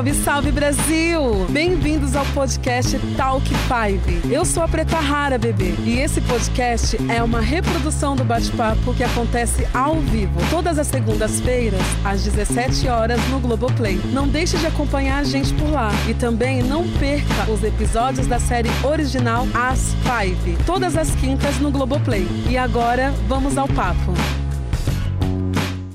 Salve, salve Brasil! Bem-vindos ao podcast Talk 5. Eu sou a Preta Rara, bebê, e esse podcast é uma reprodução do bate-papo que acontece ao vivo, todas as segundas-feiras, às 17 horas no Globoplay. Não deixe de acompanhar a gente por lá e também não perca os episódios da série original As Five, todas as quintas no Globoplay. E agora, vamos ao papo.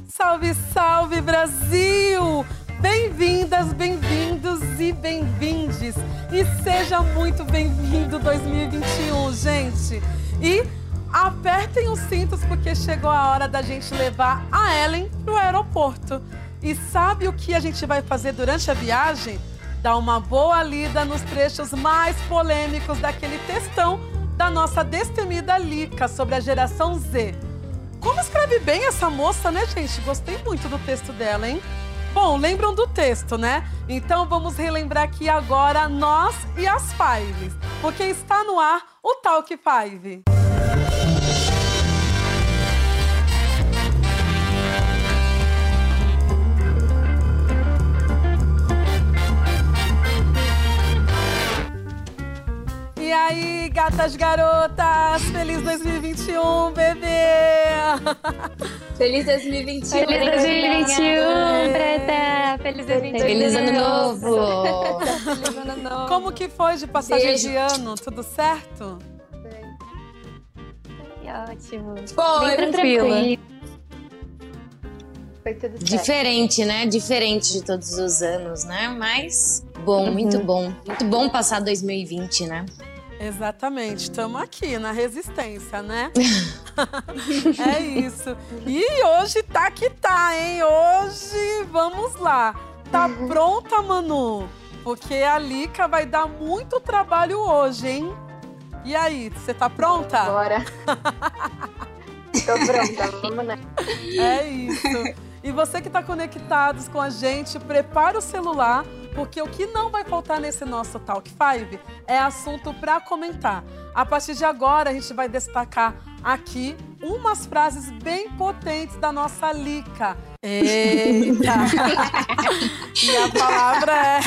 Salve, salve Brasil! Bem-vindas, bem-vindos e bem-vindes. E seja muito bem-vindo 2021, gente. E apertem os cintos porque chegou a hora da gente levar a Ellen pro aeroporto. E sabe o que a gente vai fazer durante a viagem? Dar uma boa lida nos trechos mais polêmicos daquele textão da nossa destemida Lica sobre a geração Z. Como escreve bem essa moça, né, gente? Gostei muito do texto dela, hein? Bom, lembram do texto, né? Então vamos relembrar aqui agora nós e as Fives, porque está no ar o Talk Five. E aí, gatas garotas, feliz 2021, bebê! Feliz 2021. Feliz 2021, Preta! Feliz 2021. Feliz ano novo. Feliz ano novo. Como que foi de passagem Beijo. de ano? Tudo certo? Que ótimo. Foi Bem tranquila. Foi tudo certo. diferente, né? Diferente de todos os anos, né? Mas bom, muito bom. Muito bom passar 2020, né? Exatamente, estamos aqui na resistência, né? é isso. E hoje tá que tá, hein? Hoje, vamos lá. Tá pronta, Manu? Porque a Lica vai dar muito trabalho hoje, hein? E aí, você tá pronta? Bora. Tô pronta, vamos né? É isso. E você que está conectados com a gente, prepara o celular, porque o que não vai faltar nesse nosso Talk 5 é assunto para comentar. A partir de agora, a gente vai destacar aqui umas frases bem potentes da nossa Lica. Eita! e a palavra é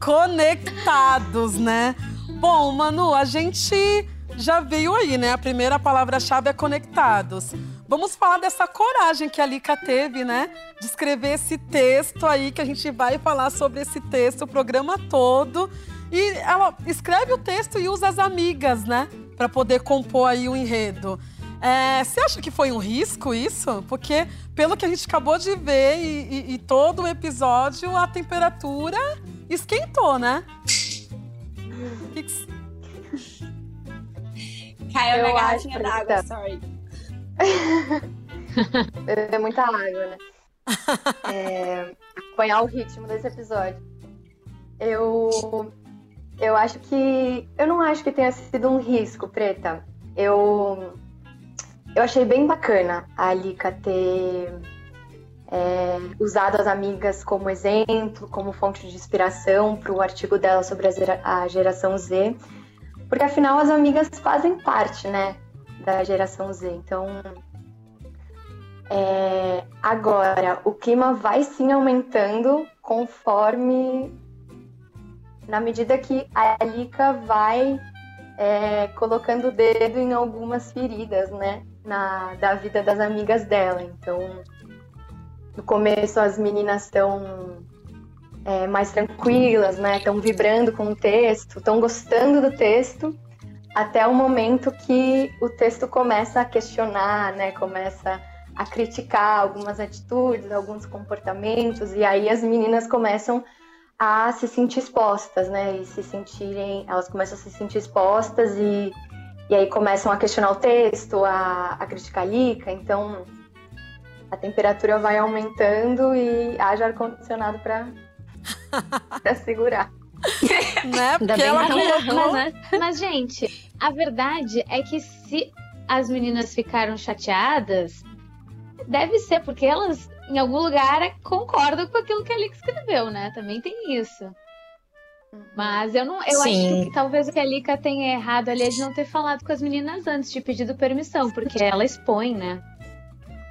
conectados, né? Bom, Manu, a gente já veio aí, né? A primeira palavra-chave é conectados. Vamos falar dessa coragem que a Lica teve, né? De escrever esse texto aí, que a gente vai falar sobre esse texto o programa todo. E ela escreve o texto e usa as amigas, né? Para poder compor aí o enredo. É, você acha que foi um risco isso? Porque, pelo que a gente acabou de ver e, e- e todo o episódio, a temperatura esquentou, né? Que que- Caiu Eu na garrafinha d'água, tá. sorry. Beber muita água, né? É, acompanhar o ritmo desse episódio. Eu. Eu acho que. Eu não acho que tenha sido um risco, Preta. Eu. Eu achei bem bacana a Alika ter é, usado as amigas como exemplo, como fonte de inspiração para o artigo dela sobre a geração Z. Porque afinal as amigas fazem parte, né? Da geração Z. Então. É, agora, o clima vai sim aumentando conforme. Na medida que a Alika vai é, colocando o dedo em algumas feridas, né? Na, da vida das amigas dela. Então, no começo as meninas estão é, mais tranquilas, né? Estão vibrando com o texto, estão gostando do texto, até o momento que o texto começa a questionar, né? Começa a criticar algumas atitudes, alguns comportamentos, e aí as meninas começam a se sentir expostas, né? E se sentirem, elas começam a se sentir expostas e, e aí começam a questionar o texto, a, a criticar a Lica, então a temperatura vai aumentando e haja ar-condicionado para segurar. né? Ainda Porque bem ela colocou. mas, mas, gente, a verdade é que se as meninas ficaram chateadas, deve ser porque elas, em algum lugar, concordam com aquilo que a Lika escreveu, né? Também tem isso. Mas eu não, eu Sim. acho que talvez o que a Lika tenha errado ali é de não ter falado com as meninas antes de pedido permissão, porque ela expõe, né?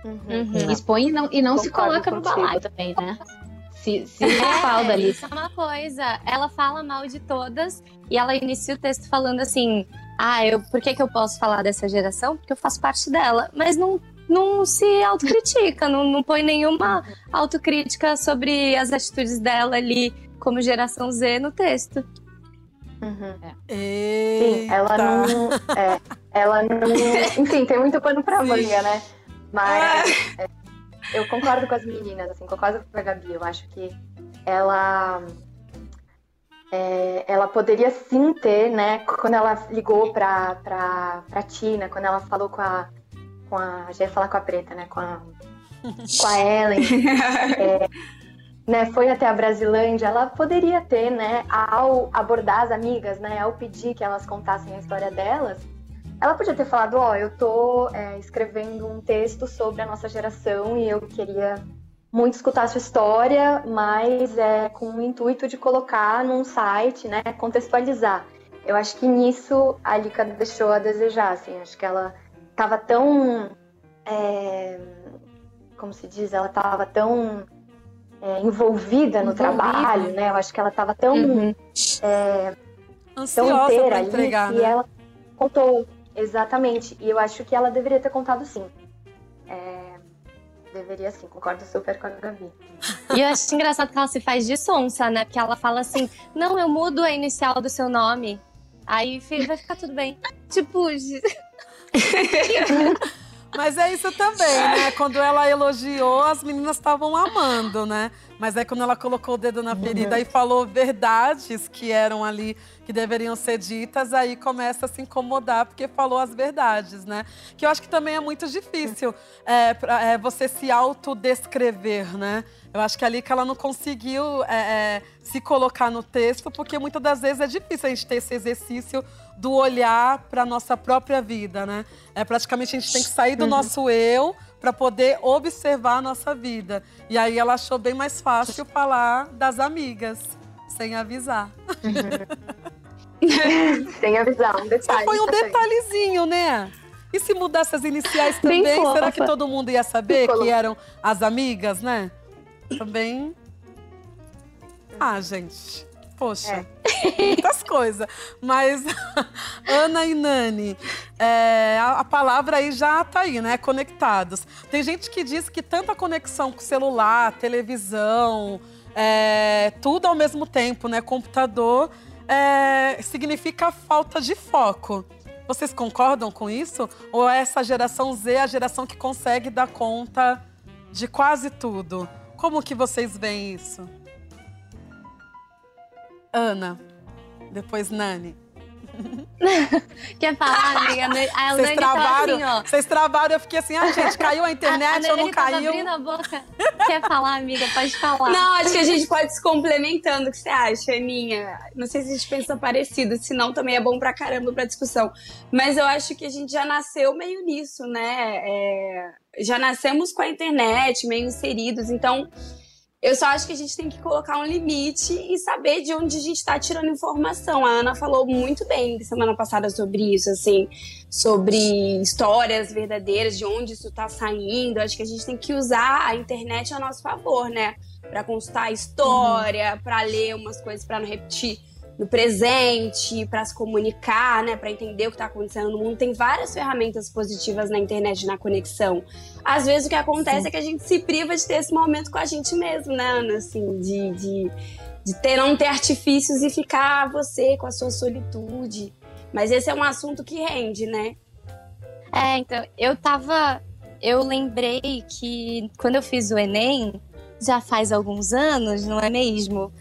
Uhum. Expõe e não, e não se coloca no balaio também, né? Se, se respalda ali. Isso é uma coisa. Ela fala mal de todas e ela inicia o texto falando assim: Ah, eu, por que, que eu posso falar dessa geração? Porque eu faço parte dela. Mas não, não se autocritica, não, não põe nenhuma autocrítica sobre as atitudes dela ali como geração Z no texto. Uhum. Eita. Sim, ela não. é, ela não. Enfim, tem muito pano pra manga, né? Mas é, eu concordo com as meninas, assim, concordo com a Gabi. Eu acho que ela. é, ela poderia sim ter, né? Quando ela ligou pra, pra, pra Tina, quando ela falou com a. Com a já ia falar com a Preta, né? Com a, com a Ellen. é, né, foi até a Brasilândia, ela poderia ter, né, ao abordar as amigas, né, ao pedir que elas contassem a história delas, ela podia ter falado, ó, eu tô é, escrevendo um texto sobre a nossa geração e eu queria muito escutar a sua história, mas é com o intuito de colocar num site, né, contextualizar. Eu acho que nisso a Lika deixou a desejar, assim, acho que ela tava tão, é, como se diz, ela tava tão é, envolvida no Envolvida. trabalho, né? Eu acho que ela estava tão, Uhum. tão Ansiosa ali entregar, que né? ela contou exatamente. E eu acho que ela deveria ter contado sim. É, deveria sim, concordo super com a Gabi. E eu acho engraçado que ela se faz de sonsa, né? Porque ela fala assim: Não, eu mudo a inicial do seu nome. Aí fi- vai ficar tudo bem. Tipo, Mas é isso também, né? Quando ela elogiou, as meninas estavam amando, né? Mas aí quando ela colocou o dedo na ferida e falou verdades que eram ali, que deveriam ser ditas, aí começa a se incomodar porque falou as verdades, né? Que eu acho que também é muito difícil é, pra- é, você se autodescrever, né? Eu acho que ali que ela não conseguiu é, é, se colocar no texto, porque muitas das vezes é difícil a gente ter esse exercício do olhar para nossa própria vida, né? É praticamente a gente tem que sair do nosso eu para poder observar a nossa vida. E aí ela achou bem mais fácil falar das amigas, sem avisar. Sem avisar, um Só detalhe. foi um detalhezinho, né? E se mudasse as iniciais Bem também, será fofa. que todo mundo ia saber que eram as amigas, né? Também. Ah, gente. Poxa. Muitas coisas. Mas, Ana e Nani, é, a, a palavra aí já tá aí, né? Conectados. Tem gente que diz que tanta conexão com celular, televisão, é, tudo ao mesmo tempo, né? Computador, é, significa falta de foco. Vocês concordam com isso? Ou é essa geração Z a geração que consegue dar conta de quase tudo? Como que vocês veem isso? Ana, depois Nani. quer falar, amiga? A Vocês Nani tava travaram, assim, ó. vocês travaram, eu fiquei assim, ah, gente, caiu a A, a internet ou não caiu? abrindo a boca. Quer falar, amiga? Pode falar. Não, acho que a gente pode se complementando. O que você acha, Aninha? Não sei se a gente pensa parecido, senão também é bom pra caramba pra discussão. Mas eu acho que a gente já nasceu meio nisso, né? É, já nascemos com a internet, meio inseridos. Então, eu só acho que a gente tem que colocar um limite e saber de onde a gente tá tirando informação. A Ana falou muito bem semana passada sobre isso, assim, sobre histórias verdadeiras, de onde isso tá saindo. Acho que a gente tem que usar a internet a nosso favor, né? Pra consultar a história, pra ler umas coisas pra não repetir no presente, pra se comunicar, né, Pra entender o que tá acontecendo no mundo. Tem várias ferramentas positivas na internet, na conexão. Às vezes o que acontece é que a gente se priva de ter esse momento com a gente mesmo, né, Ana? Assim, de, de, de ter, não ter artifícios e ficar você com a sua solitude. Mas esse é um assunto que rende, né? É, então, eu tava. Eu lembrei que quando eu fiz o Enem, já faz alguns anos, não é mesmo?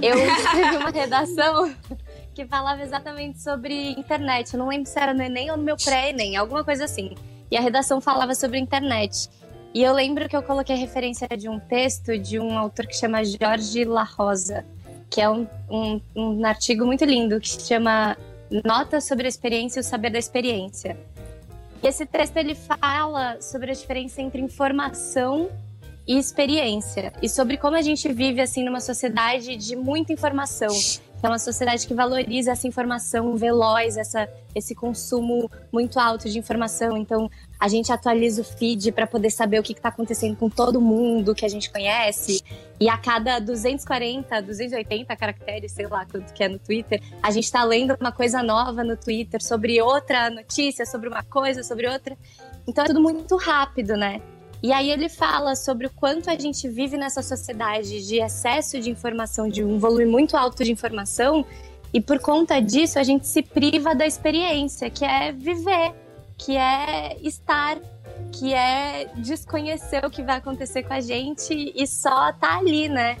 Eu escrevi uma redação que falava exatamente sobre internet. Eu não lembro se era no Enem ou no meu pré-Enem, alguma coisa assim. E a redação falava sobre internet. E eu lembro que eu coloquei referência de um texto de um autor que chama Jorge La Rosa, que é um, um, um artigo muito lindo que se chama Notas sobre a Experiência e o Saber da Experiência. E esse texto ele fala sobre a diferença entre informação e experiência e sobre como a gente vive assim numa sociedade de muita informação, é uma sociedade que valoriza essa informação veloz, essa, esse consumo muito alto de informação. Então, a gente atualiza o feed para poder saber o que está acontecendo com todo mundo que a gente conhece. E a cada 240, 280 caracteres, sei lá quanto que é no Twitter, a gente está lendo uma coisa nova no Twitter sobre outra notícia, sobre uma coisa, sobre outra. Então é tudo muito rápido, né? E aí ele fala sobre o quanto a gente vive nessa sociedade de excesso de informação, de um volume muito alto de informação, e por conta disso a gente se priva da experiência, que é viver, que é estar, que é desconhecer o que vai acontecer com a gente e só tá ali, né?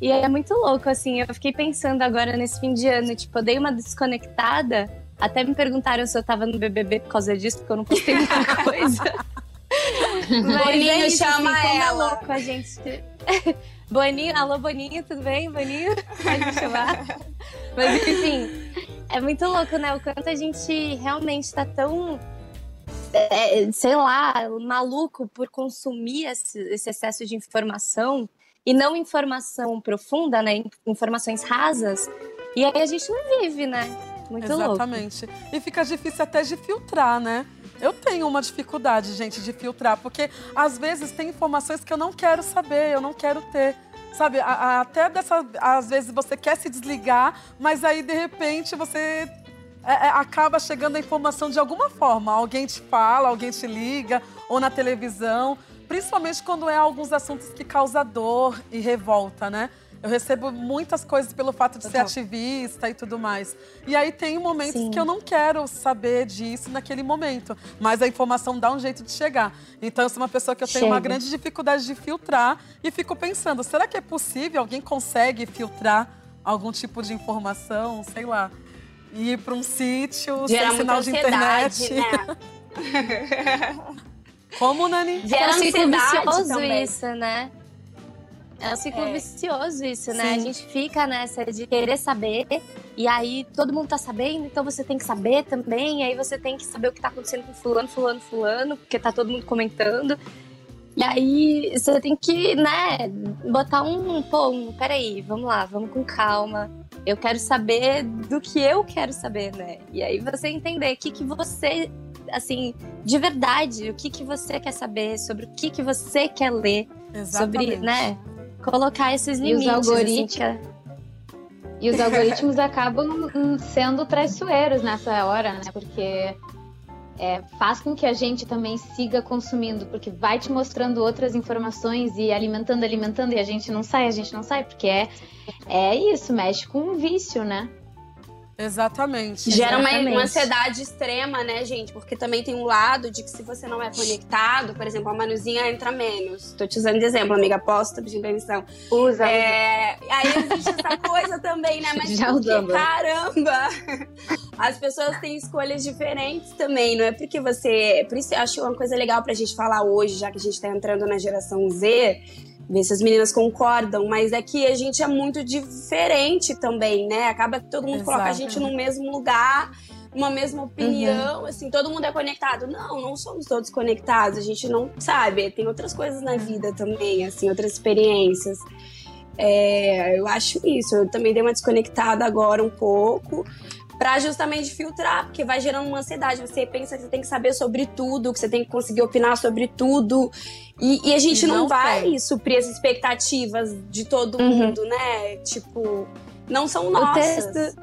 E é muito louco, assim, eu fiquei pensando agora nesse fim de ano, tipo, eu dei uma desconectada, até me perguntaram se eu tava no BBB por causa disso, porque eu não postei muita coisa. Boninho é isso, chama assim, é ela. louco a gente. Boninho, alô Boninho, tudo bem? Boninho? Pode me chamar? Mas enfim, é muito louco, né? O quanto a gente realmente tá tão, é, sei lá, maluco por consumir esse, esse excesso de informação e não informação profunda, né? Informações rasas. E aí a gente não vive, né? Muito louco. Exatamente. E fica difícil até de filtrar, né? Eu tenho uma dificuldade, gente, de filtrar, porque às vezes tem informações que eu não quero saber, eu não quero ter. Sabe, a- a- até dessa. Às vezes você quer se desligar, mas aí de repente você é, é, acaba chegando a informação de alguma forma. Alguém te fala, alguém te liga, ou na televisão. Principalmente quando é alguns assuntos que causam dor e revolta, né? Eu recebo muitas coisas pelo fato de ser ativista e tudo mais. E aí tem momentos Sim. que eu não quero saber disso naquele momento. Mas a informação dá um jeito de chegar. Então eu sou uma pessoa que eu tenho uma Chega. grande dificuldade de filtrar e fico pensando, será que é possível? Alguém consegue filtrar algum tipo de informação? Sei lá. Ir para um sítio, Gera sem sinal de internet. né? Como, Nani? Gera é um ciclo ansiedade vicioso também. isso, né? É um ciclo É. vicioso isso, né? Sim. A gente fica nessa de querer saber, e aí todo mundo tá sabendo, então você tem que saber também, e aí você tem que saber o que tá acontecendo com fulano, fulano, fulano, porque tá todo mundo comentando. E aí você tem que, né, botar um, pô, um, peraí, vamos lá, vamos com calma. Eu quero saber do que eu quero saber, né? E aí você entender o que, que você, assim, de verdade, o que, que você quer saber, sobre o que, que você quer ler, Exatamente. sobre, né, colocar esses E os limites. assim, algoritmos- que é- E os algoritmos acabam hum, sendo traiçoeiros nessa hora, né? Porque é, faz com que a gente também siga consumindo, porque vai te mostrando outras informações e alimentando, alimentando, e a gente não sai, a gente não sai, porque é, é isso, mexe com um vício, né? Exatamente. Gera uma, Exatamente. uma ansiedade extrema, né, gente? Porque também tem um lado de que se você não é conectado, por exemplo, a Manuzinha entra menos. Tô te usando de exemplo, amiga, posso, tô pedindo permissão. Usa. É, aí existe essa coisa também, né? Mas Já porque, usando. caramba! As pessoas têm escolhas diferentes também, não é porque você. Por isso eu acho uma coisa legal pra gente falar hoje, já que a gente tá entrando na geração Z, ver se as meninas concordam, mas é que a gente é muito diferente também, né? Acaba que todo mundo coloca a Exato. gente no mesmo lugar. Uma mesma opinião, assim, todo mundo é conectado. Não, não somos todos conectados. A gente não sabe. Tem outras coisas na vida também, assim, outras experiências. É, eu acho isso. Eu também dei uma desconectada agora um pouco. Pra justamente filtrar, porque vai gerando uma ansiedade. Você pensa que você tem que saber sobre tudo, que você tem que conseguir opinar sobre tudo. E, e a gente não, não vai tem. suprir as expectativas de todo Uhum. mundo, né? Tipo, não são nossas. texto-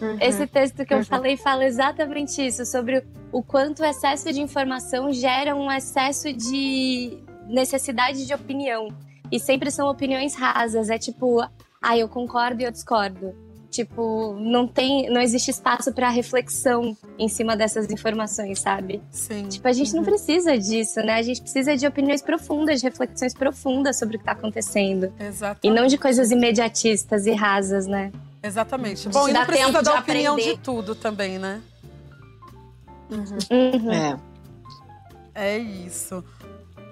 Uhum. Esse texto que eu Uhum. falei fala exatamente isso, sobre o quanto o excesso de informação gera um excesso de necessidade de opinião. E sempre são opiniões rasas. É tipo, ah, eu concordo e eu discordo. Tipo, não tem, não existe espaço para reflexão em cima dessas informações, sabe? Sim. Tipo, a gente não precisa disso, né? A gente precisa de opiniões profundas, de reflexões profundas sobre o que tá acontecendo. Exatamente. E não de coisas imediatistas e rasas, né? Exatamente. Bom, e Dá não precisa da opinião aprender. de tudo também, né? Uhum. É. É isso.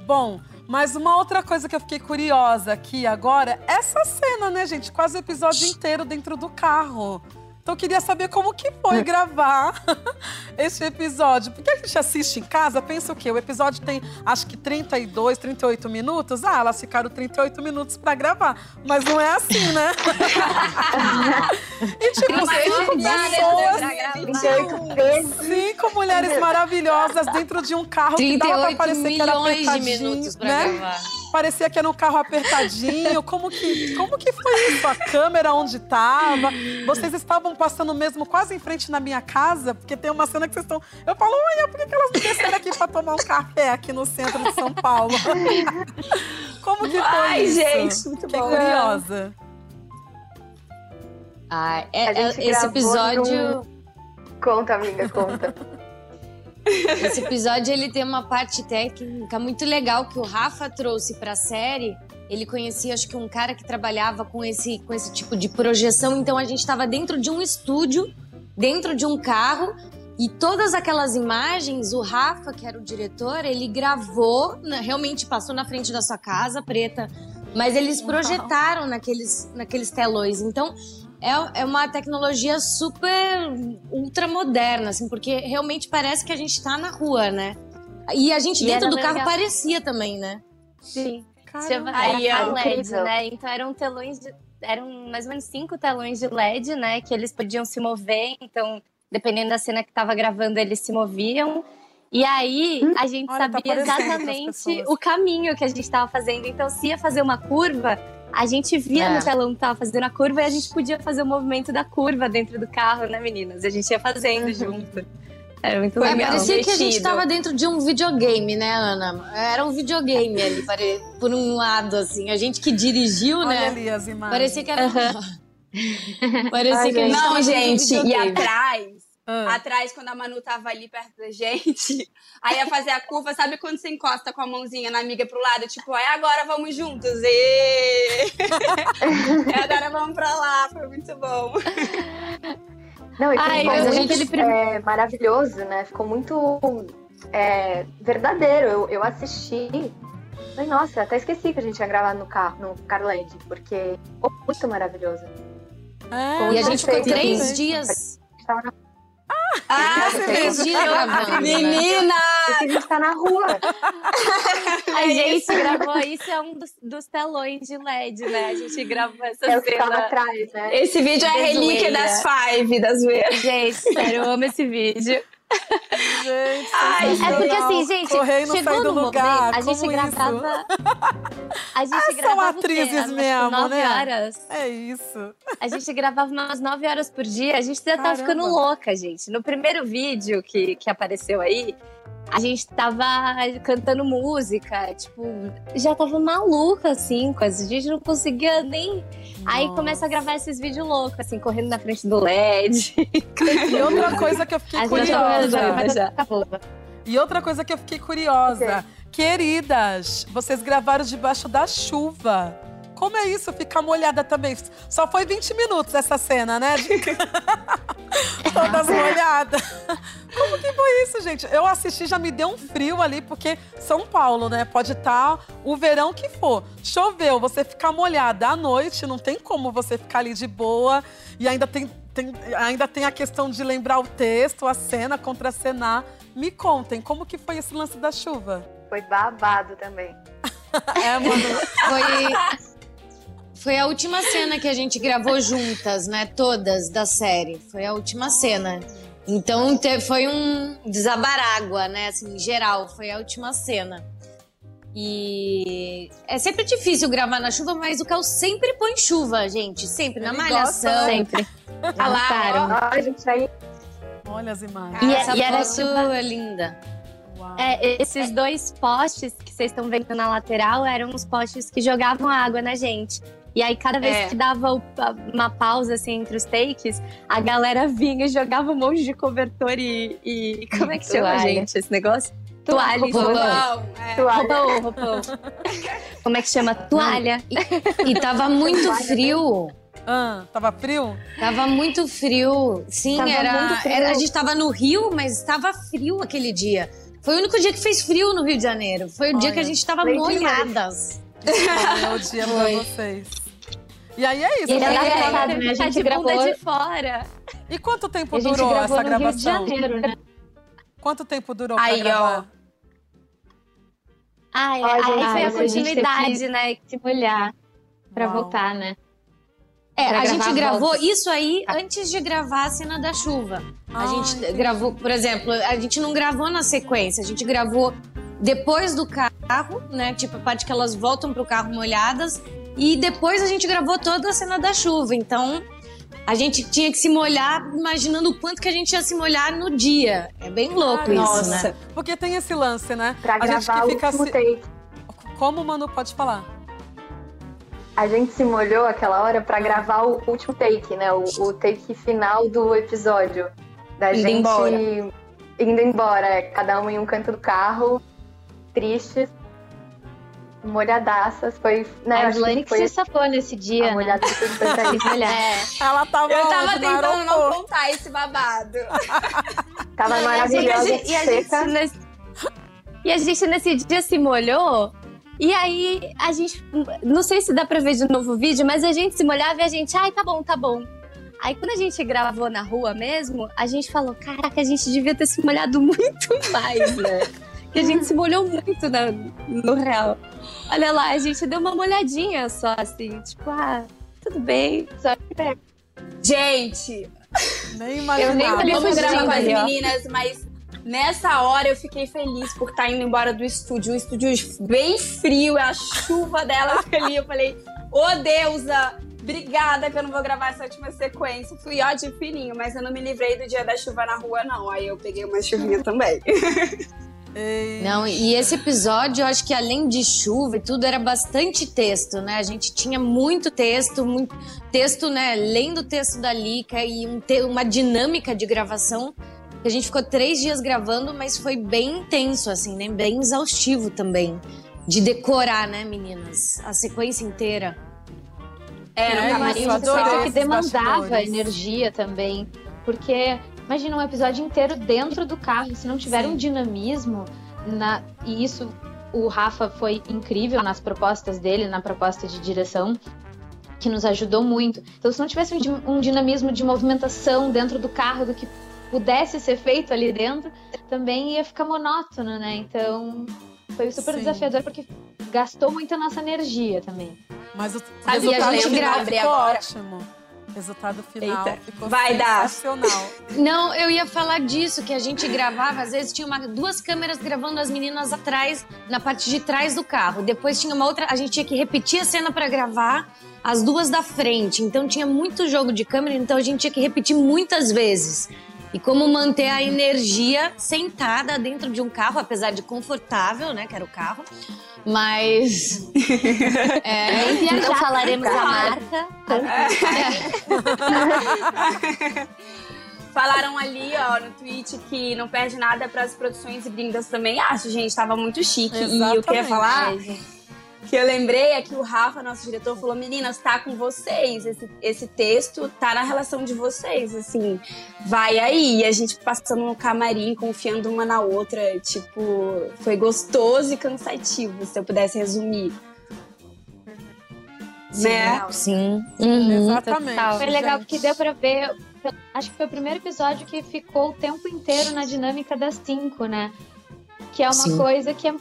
Bom, mas uma outra coisa que eu fiquei curiosa aqui agora, essa cena, né, gente? Quase o episódio inteiro dentro do carro. Então eu queria saber como que foi é. gravar este episódio. Porque a gente assiste em casa, pensa o quê? O episódio tem acho que 32, 38 minutos. Ah, elas ficaram 38 minutos para gravar. Mas não é assim, né? e tipo, cinco pessoas. Cinco mulheres maravilhosas dentro de um carro que dava pra parecer que era apertadinho. De minutos pra né? gravar. Parecia que era um carro apertadinho. Como que, como que foi isso? A câmera onde tava? Vocês estavam passando mesmo quase em frente na minha casa? Porque tem uma cena que vocês estão. Eu falo, olha, por que, que elas não desceram aqui pra tomar um café aqui no centro de São Paulo? como que foi Ai, isso? gente, muito Fiquei bom. curiosa. Ah, é- é- esse episódio. Conta, amiga, conta. Esse episódio ele tem uma parte técnica muito legal que o Rafa trouxe para a série. Ele conhecia, acho que um cara que trabalhava com esse, com esse tipo de projeção. Então a gente estava dentro de um estúdio, dentro de um carro, e todas aquelas imagens, o Rafa, que era o diretor, ele gravou, na- realmente passou na frente da sua casa, preta, mas eles projetaram naqueles, naqueles telões. Então é, é uma tecnologia super ultra moderna, assim, porque realmente parece que a gente tá na rua, né? E a gente E dentro do carro legal. parecia também, né? Sim. Caramba. Aí, era. LED, né? Então eram telões de. Eram mais ou menos cinco telões de LED, né? Que eles podiam se mover. Então, dependendo da cena que tava gravando, eles se moviam. E aí, a gente Olha, tá sabia exatamente o caminho que a gente estava fazendo. Então, se ia fazer uma curva, a gente via É. no telão que tava fazendo a curva e a gente podia fazer o movimento da curva dentro do carro, né, meninas? E a gente ia fazendo junto. Era muito É, legal. parecia que a gente tava dentro de um videogame, né, Ana? Era um videogame ali, pare- por um lado, assim. A gente que dirigiu, Olha né? ali as imagens. Parecia que era. parecia Ai, que a gente Não, de um gente, e atrás, Ah. atrás, quando a Manu tava ali perto da gente, aí ia fazer a curva, sabe quando você encosta com a mãozinha na amiga pro lado? Tipo, aí agora vamos juntos. E... e agora vamos pra lá, foi muito bom. Não, e Ai, mas a gente- é, maravilhoso, né? Ficou muito é, verdadeiro. Eu, eu assisti. Falei, nossa, até esqueci que a gente ia gravar no carro, no Carled, porque ficou muito maravilhoso. É, E a gente ficou três dias. A gente tava na Ah, Você gravando. né? menina! porque a gente tá na rua. A gente gravou isso, é um dos, dos telões de LED, né? A gente gravou essa É o que tava cena. atrás, né? Esse vídeo é relíquia das five, das zoeiras. Gente, sério, eu amo esse vídeo. Gente, Ai. É porque assim, gente, chegou no lugar, momento, a gente gravava. A gente Ah, são gravava o quê? atrizes Umas mesmo, nove né? horas. É isso. A gente gravava umas 9 horas por dia. A gente já tava Caramba. ficando louca, gente. No primeiro vídeo que, que apareceu aí, a gente tava cantando música, tipo, já tava maluca, assim, quase. A gente não conseguia nem. Aí Nossa. começa a gravar esses vídeos loucos, assim, correndo na frente do LED. E outra coisa que eu fiquei A curiosa. já, já. E outra coisa que eu fiquei curiosa. Queridas, vocês gravaram debaixo da chuva. Como é isso, ficar molhada também? Só foi 20 minutos essa cena, né? Todas molhadas. Isso, gente? Eu assisti, já me deu um frio ali, porque São Paulo, né? Pode estar o verão que for. Choveu, você ficar molhada à noite, não tem como você ficar ali de boa. E ainda tem, tem- ainda tem a questão de lembrar o texto, a cena, contracenar. Me contem, como que foi esse lance da chuva? Foi babado também. É, mano. Foi. Foi a última cena que a gente gravou juntas, né? Todas da série. Foi a última cena. Então te- foi um desabar água, né? Assim, em geral, foi a última cena. E é sempre difícil gravar na chuva, mas o Cal sempre põe chuva, gente. Sempre, na Ele malhação. gosta? Sempre. Ah lá, Gostaram. Ó, a gente aí. Olha as imagens. E, Essa e era é linda. É, esses dois postes que vocês estão vendo na lateral eram os postes que jogavam água na gente. E aí, cada vez É. que dava uma pausa assim entre os takes, a galera vinha e jogava um monte de cobertor e. e- como é que chama, gente, esse negócio? Toalha. Roupão. Não, é. Toalha. Roupão, roupão. Como é que chama? Toalha. E tava muito frio. Ah, tava frio? Tava muito frio. Sim, Tava era, muito frio. era- A gente tava no Rio, mas estava frio aquele dia. Foi o único dia que fez frio no Rio de Janeiro. Foi o dia Olha, que a gente tava molhadas. É o dia pra vocês. E aí é isso. E ele vocês é engraçado, né? A que gente de bunda gravou- de fora. E quanto tempo A gente durou gravou essa no Rio de gravação? Janeiro, né? Quanto tempo durou Aí, pra gravar? Ai, Ai, aí foi a a continuidade, né? Se molhar pra Uau. voltar, né? É, Pra a gente gravou voltas. isso aí antes de gravar a cena da chuva. A Ah, gente entendi. gravou, por exemplo, a gente não gravou na sequência, a gente gravou depois do carro, né? Tipo, a parte que elas voltam pro carro molhadas. E depois a gente gravou toda a cena da chuva. Então, a gente tinha que se molhar imaginando o quanto que a gente ia se molhar no dia. É bem louco Ah, isso, Nossa. né? Porque tem esse lance, né? Pra a gente gravar que o fica último se... take. Como o Manu pode falar? A gente se molhou aquela hora pra gravar o último take, né? O, o take final do episódio. Da Indo gente embora. indo embora, é, cada um em um canto do carro, tristes, molhadaças. Foi, né? A Slane que foi se safou nesse dia, a né? molhada que foi pra isso. Olha, Ela tava Eu tava tentando não contar esse babado. Tava E a maravilhosa, gente- e a gente seca. nesse- E a gente nesse dia se molhou. E aí a gente. Não sei se dá pra ver de novo o vídeo, mas a gente se molhava e a gente, ai, tá bom, tá bom. Aí quando a gente gravou na rua mesmo, a gente falou: caraca, a gente devia ter se molhado muito mais, né? Que a gente se molhou muito na- no real. Olha lá, a gente deu uma molhadinha só, assim, tipo, ah, tudo bem. Só Gente, Nem Eu nem imaginava. olhei vamos gravar com as meninas, mas nessa hora eu fiquei feliz por estar indo embora do estúdio. Um estúdio bem frio, a chuva dela ali. Eu falei, ô deusa, obrigada que eu não vou gravar essa última sequência. Fui ó de fininho, mas eu não me livrei do dia da chuva na rua, não. Aí eu peguei uma chuvinha também. Ei, Não, e esse episódio, eu acho que além de chuva e tudo, era bastante texto, né? A gente tinha muito texto, muito texto, né? Lendo o texto da Lica e um te- uma dinâmica de gravação. que A gente ficou três dias gravando, mas foi bem intenso, assim, né? Bem exaustivo também. De decorar, né, meninas? A sequência inteira. É, É, no isso, camarim que demandava bastidores. energia também. Porque, imagina um episódio inteiro dentro do carro. Se não tiver Sim. um dinamismo, na, e isso o Rafa foi incrível nas propostas dele, na proposta de direção, que nos ajudou muito. Então, se não tivesse um, um dinamismo de movimentação dentro do carro, do que pudesse ser feito ali dentro, também ia ficar monótono, né? Então, foi super Sim. desafiador porque gastou muito a nossa energia também. Mas o Sabe, resultado a gente final grava ficou agora. ótimo. Resultado final Eita, ficou vai dar. sensacional. Não, eu ia falar disso, que a gente gravava, às vezes tinha uma- duas câmeras gravando as meninas atrás, na parte de trás do carro. Depois tinha uma outra, a gente tinha que repetir a cena pra gravar as duas da frente. Então tinha muito jogo de câmera, então a gente tinha que repetir muitas vezes. E como manter a energia sentada dentro de um carro, apesar de confortável, né, que era o carro. Mas. é, Não falaremos a marca. Falaram ali, ó, no tweet que não perde nada para as produções gringas também. Acho, gente, tava muito chique. E eu queria Exatamente. falar que eu lembrei é que o Rafa, nosso diretor, falou: meninas, tá com vocês. Esse, esse texto tá na relação de vocês, assim. Vai aí. E a gente passando no camarim, confiando uma na outra. Tipo, foi gostoso e cansativo, se eu pudesse resumir. Né? sim. Uhum. Exatamente. total. Foi legal gente. porque deu pra ver. Acho que foi o primeiro episódio que ficou o tempo inteiro na dinâmica das cinco, né? Que é uma Sim. coisa que é.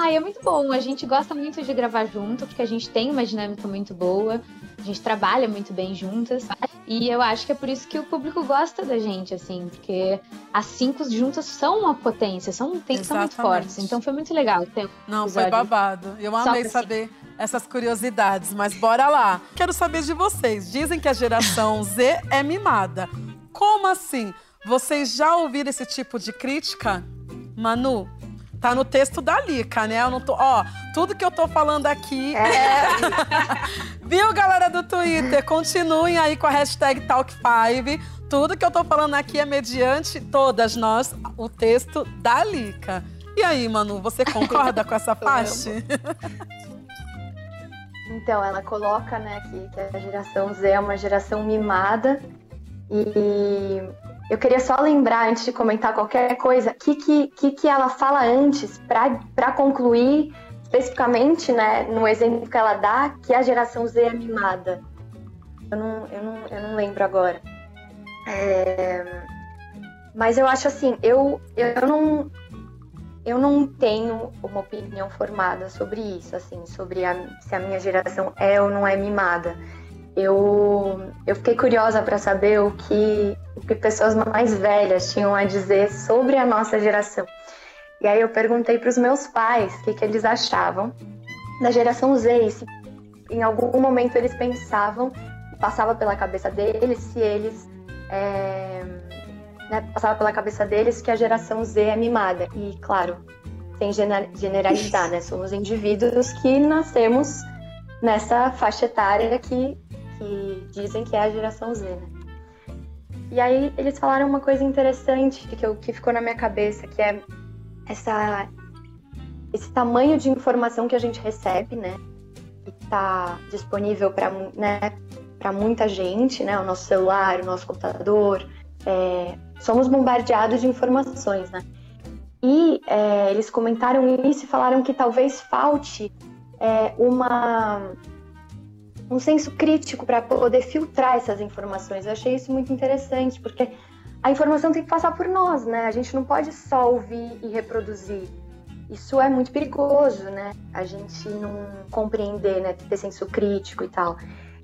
Ah, é muito bom. A gente gosta muito de gravar junto, porque a gente tem uma dinâmica muito boa. A gente trabalha muito bem juntas. E eu acho que é por isso que o público gosta da gente, assim, porque as cinco juntas são uma potência, são, tem, são muito fortes. Então foi muito legal ter Não, foi babado. Eu amei saber essas curiosidades, mas bora lá. Quero saber de vocês. Dizem que a geração Z é mimada. Como assim? Vocês já ouviram esse tipo de crítica? Manu, tá no texto da Lica, né? Eu não tô, ó, tudo que eu tô falando aqui é Viu, galera do Twitter? Continuem aí com a hashtag Talk5. Tudo que eu tô falando aqui é mediante todas nós, o texto da Lica. E aí, Manu, você concorda com essa parte? Então, ela coloca, né, que, que a geração Z é uma geração mimada. E eu queria só lembrar, antes de comentar qualquer coisa, o que, que, que, ela fala antes, para concluir especificamente, né, no exemplo que ela dá, que a geração Z é mimada. Eu não, eu não, eu não lembro agora. É, Mas eu acho assim, eu, eu não, eu não tenho uma opinião formada sobre isso, assim, sobre a- se a minha geração é ou não é mimada. Eu, eu fiquei curiosa para saber o que, o que pessoas mais velhas tinham a dizer sobre a nossa geração. E aí eu perguntei para os meus pais o que, que eles achavam da geração Z, e se em algum momento eles pensavam, passava pela cabeça deles, se eles. É, né, passava pela cabeça deles que a geração Z é mimada. E, claro, sem generalizar, né? Somos indivíduos que nascemos nessa faixa etária que, que dizem que é a geração Z, né? E aí eles falaram uma coisa interessante que, eu, que ficou na minha cabeça, que é essa, esse tamanho de informação que a gente recebe, né? está disponível para né, muita gente, né? O nosso celular, o nosso computador. É, somos bombardeados de informações, né? E é, eles comentaram isso e falaram que talvez falte é, uma um senso crítico para poder filtrar essas informações. Eu achei isso muito interessante, porque a informação tem que passar por nós, né? A gente não pode só ouvir e reproduzir isso é muito perigoso, né? A gente não compreender, né? Ter senso crítico e tal.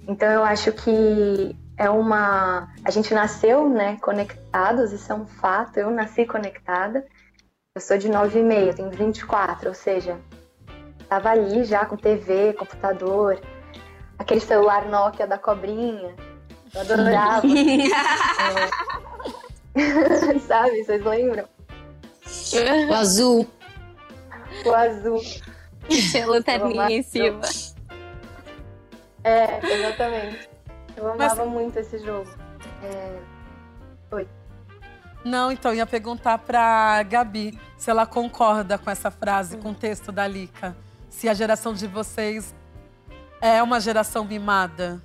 Então eu acho que é uma. A gente nasceu, né? Conectados, isso é um fato. Eu nasci conectada. Eu sou de 9 e meia, tenho 24, ou seja, tava ali já com TV, computador, aquele celular Nokia da cobrinha. Eu adorava. é... Sabe, vocês lembram? O azul o azul. Tinha lanterninha em cima. É, exatamente. Eu amava Mas... muito esse jogo. É... Oi. Não, então, ia perguntar pra Gabi se ela concorda com essa frase, com o texto da Lica. Se a geração de vocês é uma geração mimada.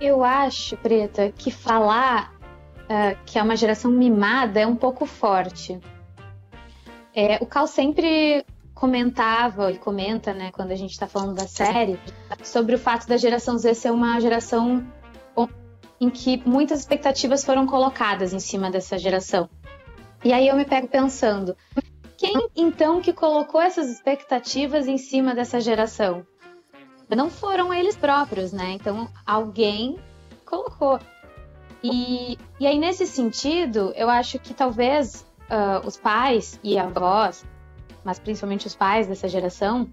Eu acho, Preta, que falar uh, que é uma geração mimada é um pouco forte. É, o Cal sempre comentava e comenta, né, quando a gente está falando da série, sobre o fato da geração Z ser uma geração em que muitas expectativas foram colocadas em cima dessa geração. E aí eu me pego pensando, quem então que colocou essas expectativas em cima dessa geração? Não foram eles próprios, né? Então alguém colocou. E, e aí, nesse sentido, eu acho que talvez uh, os pais e avós, mas principalmente os pais dessa geração,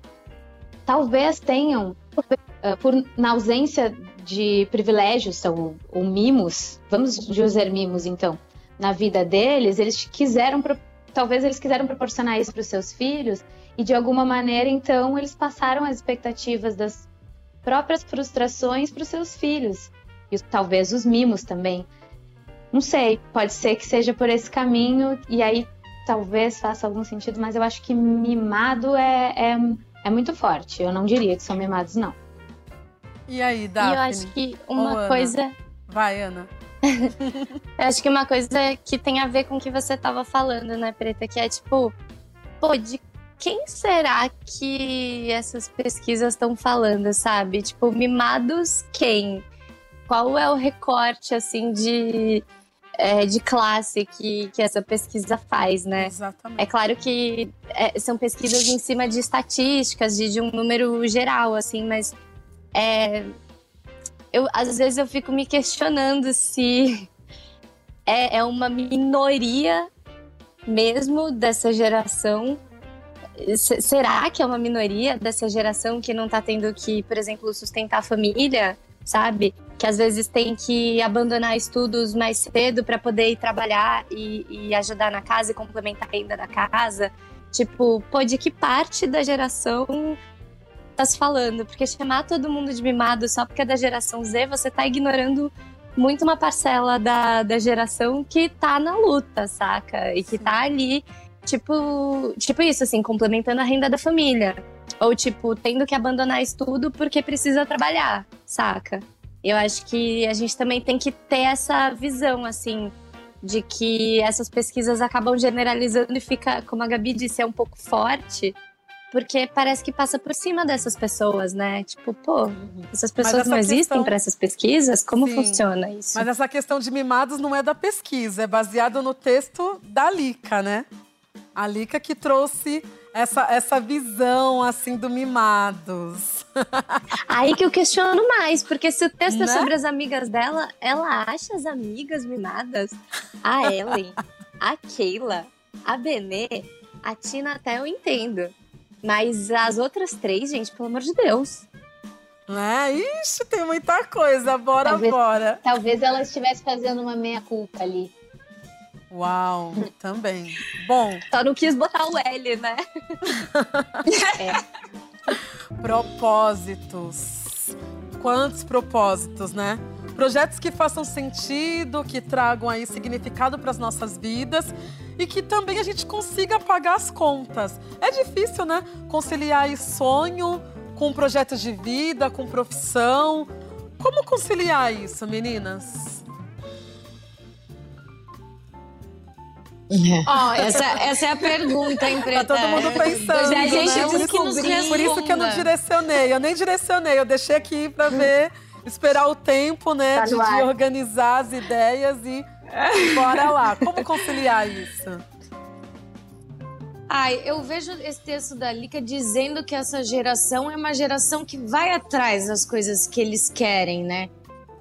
talvez tenham, uh, por na ausência de privilégios ou, ou, mimos, vamos dizer mimos então, na vida deles, eles quiseram, talvez eles quiseram proporcionar isso para os seus filhos e de alguma maneira então eles passaram as expectativas das próprias frustrações para os seus filhos e talvez os mimos também. Não sei, pode ser que seja por esse caminho e aí talvez faça algum sentido, mas eu acho que mimado é, é, é muito forte. Eu não diria que são mimados, não. E aí, Daphne? E eu acho que uma coisa. Vai, Ana. eu acho que uma coisa que tem a ver com o que você estava falando, né, Preta? Que é tipo, pô, de quem será que essas pesquisas estão falando, sabe? Tipo, mimados quem? Qual é o recorte, assim, de é, de classe que, que essa pesquisa faz, né? Exatamente. É claro que é, são pesquisas em cima de estatísticas, de, de um número geral, assim, mas é, eu, às vezes eu fico me questionando se é, é uma minoria mesmo dessa geração. Será que é uma minoria dessa geração que não está tendo que, por exemplo, sustentar a família? sabe? Que às vezes tem que abandonar estudos mais cedo para poder ir trabalhar e, e, ajudar na casa e complementar a renda da casa. Tipo, pô, de que parte da geração tá se falando? Porque chamar todo mundo de mimado só porque é da geração Z, você tá ignorando muito uma parcela da, da geração que tá na luta, saca? E que Sim. tá ali, tipo, tipo isso, assim, complementando a renda da família. Ou, tipo, tendo que abandonar estudo porque precisa trabalhar, saca? Eu acho que a gente também tem que ter essa visão, assim, de que essas pesquisas acabam generalizando e fica, como a Gabi disse, é um pouco forte, porque parece que passa por cima dessas pessoas, né? Tipo, pô, essas pessoas essa não existem questão... para essas pesquisas? Como Sim. funciona isso? Mas essa questão de mimados não é da pesquisa, é baseado no texto da Lica, né? A Lica que trouxe essa, essa visão, assim, do mimados. Aí que eu questiono mais, porque se o texto Né? é sobre as amigas dela, ela acha as amigas mimadas. A Ellen, a Keila, a Benê, a Tina até eu entendo. Mas as outras três, gente, pelo amor de Deus. Né? Ixi, tem muita coisa. Bora, Talvez- bora. Talvez ela estivesse fazendo uma meia-culpa ali. Uau, também. Bom, Só não quis botar o L, né? propósitos. Quantos propósitos, né? Projetos que façam sentido, que tragam aí significado para as nossas vidas e que também a gente consiga pagar as contas. É difícil, né? Conciliar aí sonho com projetos de vida, com profissão. Como conciliar isso, meninas? Ó, essa, essa é a pergunta, hein, Tá Preta? todo mundo pensando. A gente né? Por isso que eu não direcionei. Eu nem direcionei. Eu deixei aqui pra ver, esperar o tempo, né? Tá de, de organizar as ideias e bora lá. Como conciliar isso? Ai, eu vejo esse texto da Lika dizendo que essa geração é uma geração que vai atrás das coisas que eles querem, né?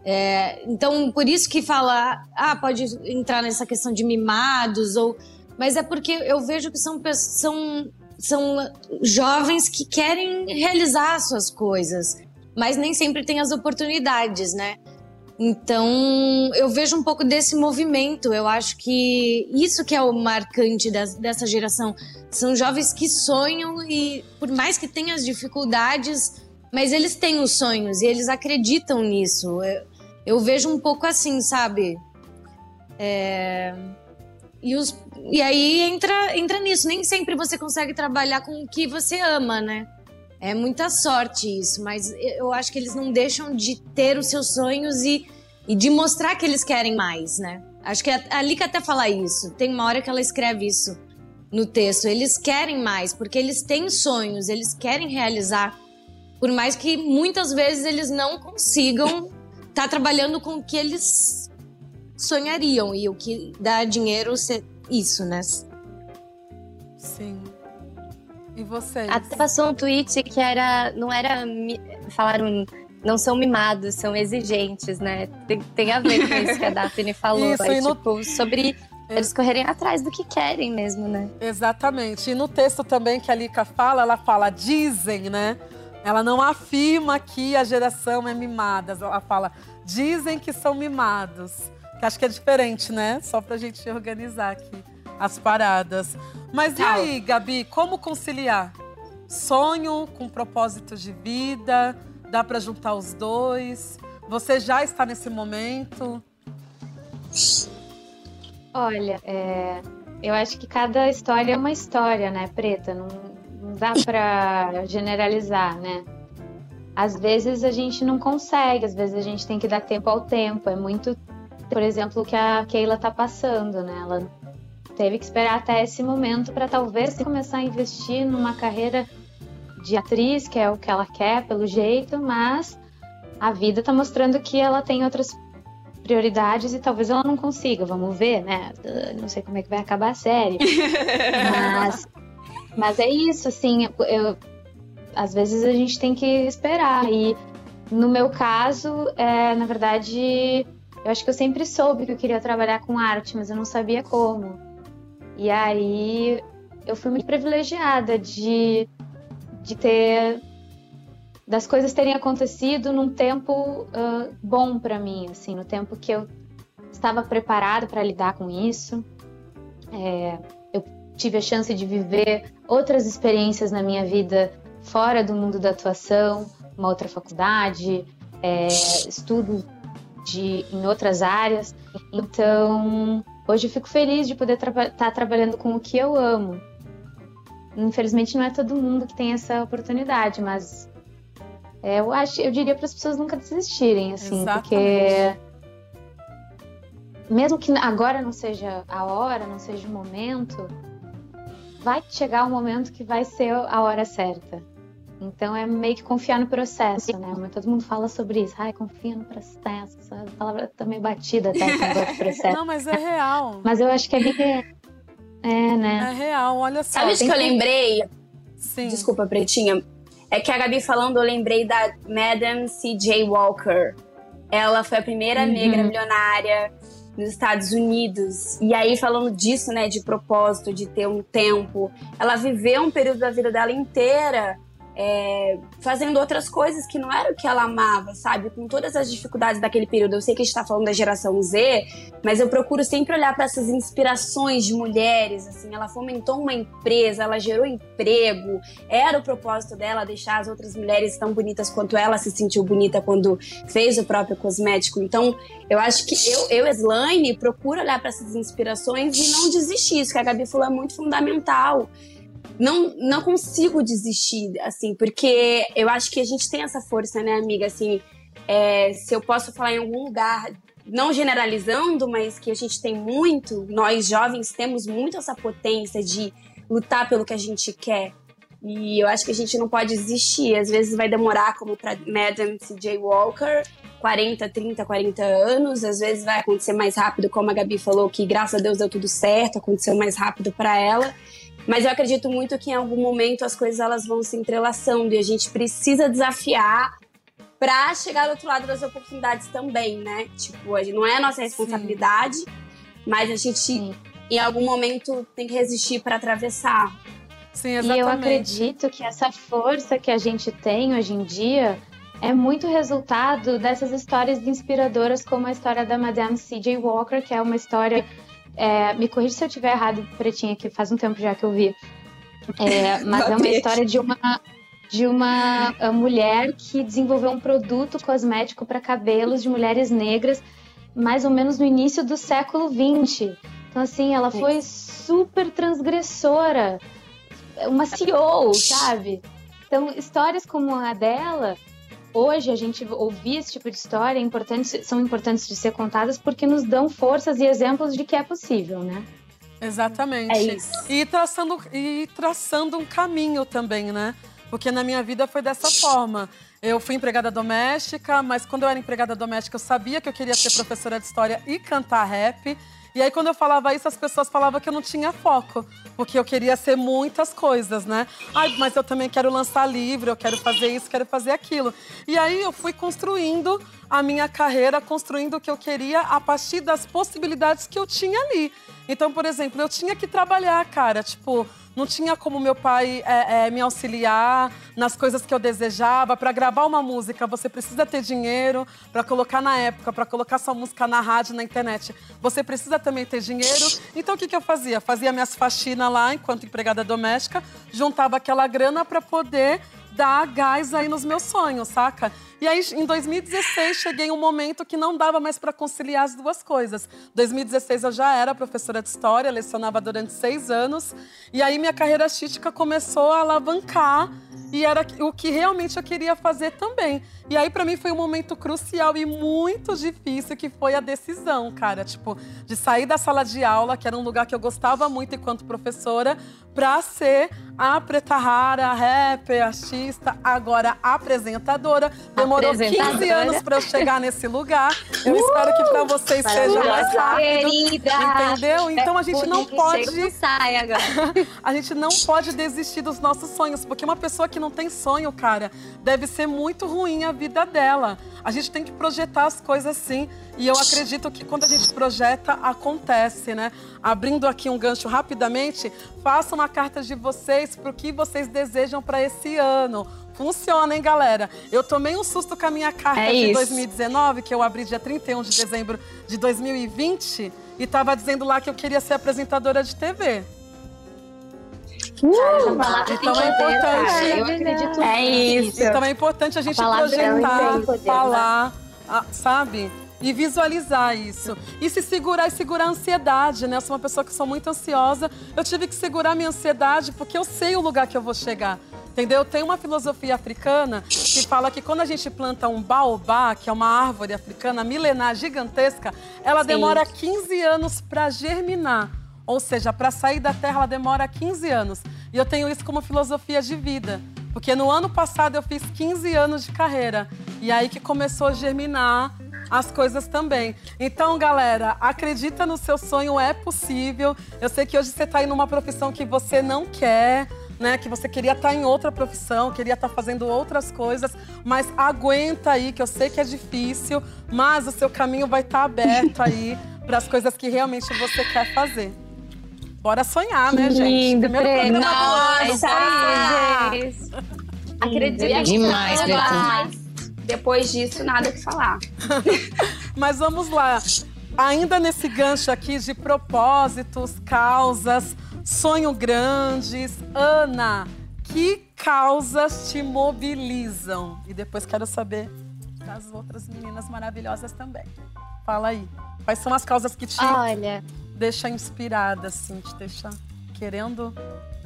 É, então, por isso que fala, ah, pode entrar nessa questão de mimados, ou. Mas é porque eu vejo que são, são, são jovens que querem realizar as suas coisas, mas nem sempre têm as oportunidades, né? Então, eu vejo um pouco desse movimento. Eu acho que isso que é o marcante des- dessa geração. São jovens que sonham e, por mais que tenham as dificuldades, mas eles têm os sonhos e eles acreditam nisso. Eu, eu vejo um pouco assim, sabe? É, E, os... e aí entra, entra nisso. Nem sempre você consegue trabalhar com o que você ama, né? É muita sorte isso, mas eu acho que eles não deixam de ter os seus sonhos e, e de mostrar que eles querem mais, né? Acho que a, a Lika até fala isso. Tem uma hora que ela escreve isso no texto. Eles querem mais, porque eles têm sonhos, eles querem realizar. Por mais que muitas vezes eles não consigam estar trabalhando com o que eles sonhariam e o que dá dinheiro ser isso, né? Sim. E vocês? Até passou um tweet que era. Não era. Falaram. Não são mimados, são exigentes, né? Tem, tem a ver com isso que a Daphne falou. Isso, é, e no- tipo, sobre eles correrem atrás do que querem mesmo, né? Exatamente. E no texto também que a Lika fala, ela fala dizem, né? Ela não afirma que a geração é mimada. Ela fala dizem que são mimados. Que acho que é diferente, né? Só pra gente organizar aqui as paradas. Mas e aí, Gabi, como conciliar? Sonho com propósito de vida? Dá pra juntar os dois? Você já está nesse momento? Olha, é, eu acho que cada história é uma história, né, Preta? Não dá pra generalizar, né? Às vezes a gente não consegue, às vezes a gente tem que dar tempo ao tempo. É muito, por exemplo, o que a Keila tá passando, né? Ela teve que esperar até esse momento para talvez começar a investir numa carreira de atriz, que é o que ela quer, pelo jeito, mas a vida tá mostrando que ela tem outras prioridades e talvez ela não consiga, vamos ver, né? Não sei como é que vai acabar a série. mas, mas é isso, assim, eu, às vezes a gente tem que esperar. E no meu caso, é, na verdade, eu acho que eu sempre soube que eu queria trabalhar com arte, mas eu não sabia como. E aí eu fui muito privilegiada de, de ter das coisas terem acontecido num tempo ah, bom para mim, assim, no tempo que eu estava preparada para lidar com isso. É, tive a chance de viver outras experiências na minha vida fora do mundo da atuação, uma outra faculdade, é, estudo de, em outras áreas. Então, hoje eu fico feliz de poder estar trabalhando com o que eu amo. Infelizmente, não é todo mundo que tem essa oportunidade, mas é, eu acho, eu diria para as pessoas nunca desistirem, assim, porque Exatamente. mesmo que agora não seja a hora, não seja o momento, vai chegar o momento que vai ser a hora certa. Então é meio que confiar no processo, né? Mas Todo mundo fala sobre isso. Ai, confia no processo. A palavra tá meio batida até negócio de processo. Não, mas é real. Mas eu acho que é bem. É, né? É real, olha só. Sabe o que eu lembrei? Sim. Desculpa, Pretinha. É que a Gabi falando, eu lembrei da Madame C.J. Walker. Ela foi a primeira Uhum. negra milionária nos Estados Unidos. E aí, falando disso, né, de propósito, de ter um tempo, ela viveu um período da vida dela inteira é, fazendo outras coisas que não era o que ela amava, sabe? Com todas as dificuldades daquele período. Eu sei que a gente tá falando da geração Z, mas eu procuro sempre olhar para essas inspirações de mulheres, assim. Ela fomentou uma empresa, ela gerou emprego. Era o propósito dela deixar as outras mulheres tão bonitas quanto ela se sentiu bonita quando fez o próprio cosmético. Então, eu acho que eu, eu Slaine, procuro olhar para essas inspirações e não desistir. Isso que a Gabi falou é muito fundamental não, não consigo desistir, assim, porque eu acho que a gente tem essa força, né, amiga? Assim, é, se eu posso falar em algum lugar, não generalizando, mas que a gente tem muito, nós jovens temos muito essa potência de lutar pelo que a gente quer. E eu acho que a gente não pode desistir. Às vezes vai demorar, como para Madame C.J. Walker, 40, 30, 40 anos. Às vezes vai acontecer mais rápido, como a Gabi falou, que graças a Deus deu tudo certo, aconteceu mais rápido para ela. Mas eu acredito muito que em algum momento as coisas elas vão se entrelaçando e a gente precisa desafiar para chegar do outro lado das oportunidades também, né? Tipo, não é a nossa responsabilidade, Sim. mas a gente Sim. em algum momento tem que resistir para atravessar. Sim, exatamente. E eu acredito que essa força que a gente tem hoje em dia é muito resultado dessas histórias inspiradoras, como a história da Madame C.J. Walker, que é uma história é, me corrija se eu estiver errado, Pretinha, que faz um tempo já que eu vi. É, mas é uma história de uma, de uma mulher que desenvolveu um produto cosmético para cabelos de mulheres negras, mais ou menos no início do século XX. Então, assim, ela foi super transgressora, uma CEO, sabe? Então, histórias como a dela hoje a gente ouvir esse tipo de história é importante, são importantes de ser contadas porque nos dão forças e exemplos de que é possível, né? Exatamente. É isso. E traçando, e traçando um caminho também, né? Porque na minha vida foi dessa forma. Eu fui empregada doméstica, mas quando eu era empregada doméstica, eu sabia que eu queria ser professora de história e cantar rap. E aí, quando eu falava isso, as pessoas falavam que eu não tinha foco, porque eu queria ser muitas coisas, né? Ai, mas eu também quero lançar livro, eu quero fazer isso, quero fazer aquilo. E aí, eu fui construindo a minha carreira, construindo o que eu queria a partir das possibilidades que eu tinha ali. Então, por exemplo, eu tinha que trabalhar, cara, tipo. Não tinha como meu pai é, é, me auxiliar nas coisas que eu desejava. Para gravar uma música, você precisa ter dinheiro. Para colocar na época, para colocar sua música na rádio, na internet, você precisa também ter dinheiro. Então, o que, que eu fazia? Fazia minhas faxinas lá, enquanto empregada doméstica, juntava aquela grana para poder dar gás aí nos meus sonhos, saca? E aí, em 2016, cheguei em um momento que não dava mais para conciliar as duas coisas. 2016 eu já era professora de história, lecionava durante seis anos. E aí minha carreira artística começou a alavancar e era o que realmente eu queria fazer também. E aí para mim foi um momento crucial e muito difícil que foi a decisão, cara, tipo, de sair da sala de aula, que era um lugar que eu gostava muito enquanto professora, para ser a Preta Rara, rapper, artista, agora apresentadora. Apresentadora. 15 anos para eu chegar nesse lugar. Eu espero que para vocês seja mais rápido. Querida! Entendeu? Então a gente não pode sai agora. a gente não pode desistir dos nossos sonhos, porque uma pessoa que não tem sonho, cara, deve ser muito ruim a vida dela. A gente tem que projetar as coisas assim, e eu acredito que quando a gente projeta, acontece, né? Abrindo aqui um gancho rapidamente, façam uma carta de vocês para o que vocês desejam para esse ano. Funciona, hein, galera? Eu tomei um susto com a minha carta É de isso. 2019, que eu abri dia 31 de dezembro de 2020, e tava dizendo lá que eu queria ser apresentadora de TV. Palavra Então é importante. Eu acredito É isso. Então é importante a gente palavra ela projetar, poder, falar, ah, sabe? E visualizar isso. E se segurar e segurar a ansiedade, né? Eu sou uma pessoa que sou muito ansiosa. Eu tive que segurar minha ansiedade porque eu sei o lugar que eu vou chegar. Entendeu? Tem uma filosofia africana que fala que quando a gente planta um baobá, que é uma árvore africana milenar gigantesca, ela demora 15 anos para germinar. Ou seja, para sair da terra ela demora 15 anos. E eu tenho isso como filosofia de vida. Porque no ano passado eu fiz 15 anos de carreira. E aí que começou a germinar as coisas também. Então, galera, acredita no seu sonho, é possível. Eu sei que hoje você está aí numa profissão que você não quer, né? Que você queria estar em outra profissão, queria estar fazendo outras coisas, mas aguenta aí, que eu sei que é difícil, mas o seu caminho vai estar aberto aí para as coisas que realmente você quer fazer. Bora sonhar, né, gente? Lindo, Primeiro Pre. programa do ano, Nossa, bora sonhar. isso. Acredito. Demais, Betânia. Depois disso, nada o que falar. Mas vamos lá. Ainda nesse gancho aqui de propósitos, causas, sonho grandes. Ana, que causas te mobilizam? E depois quero saber das outras meninas maravilhosas também. Fala aí. Quais são as causas que te Olha, deixam inspirada, assim, te deixam querendo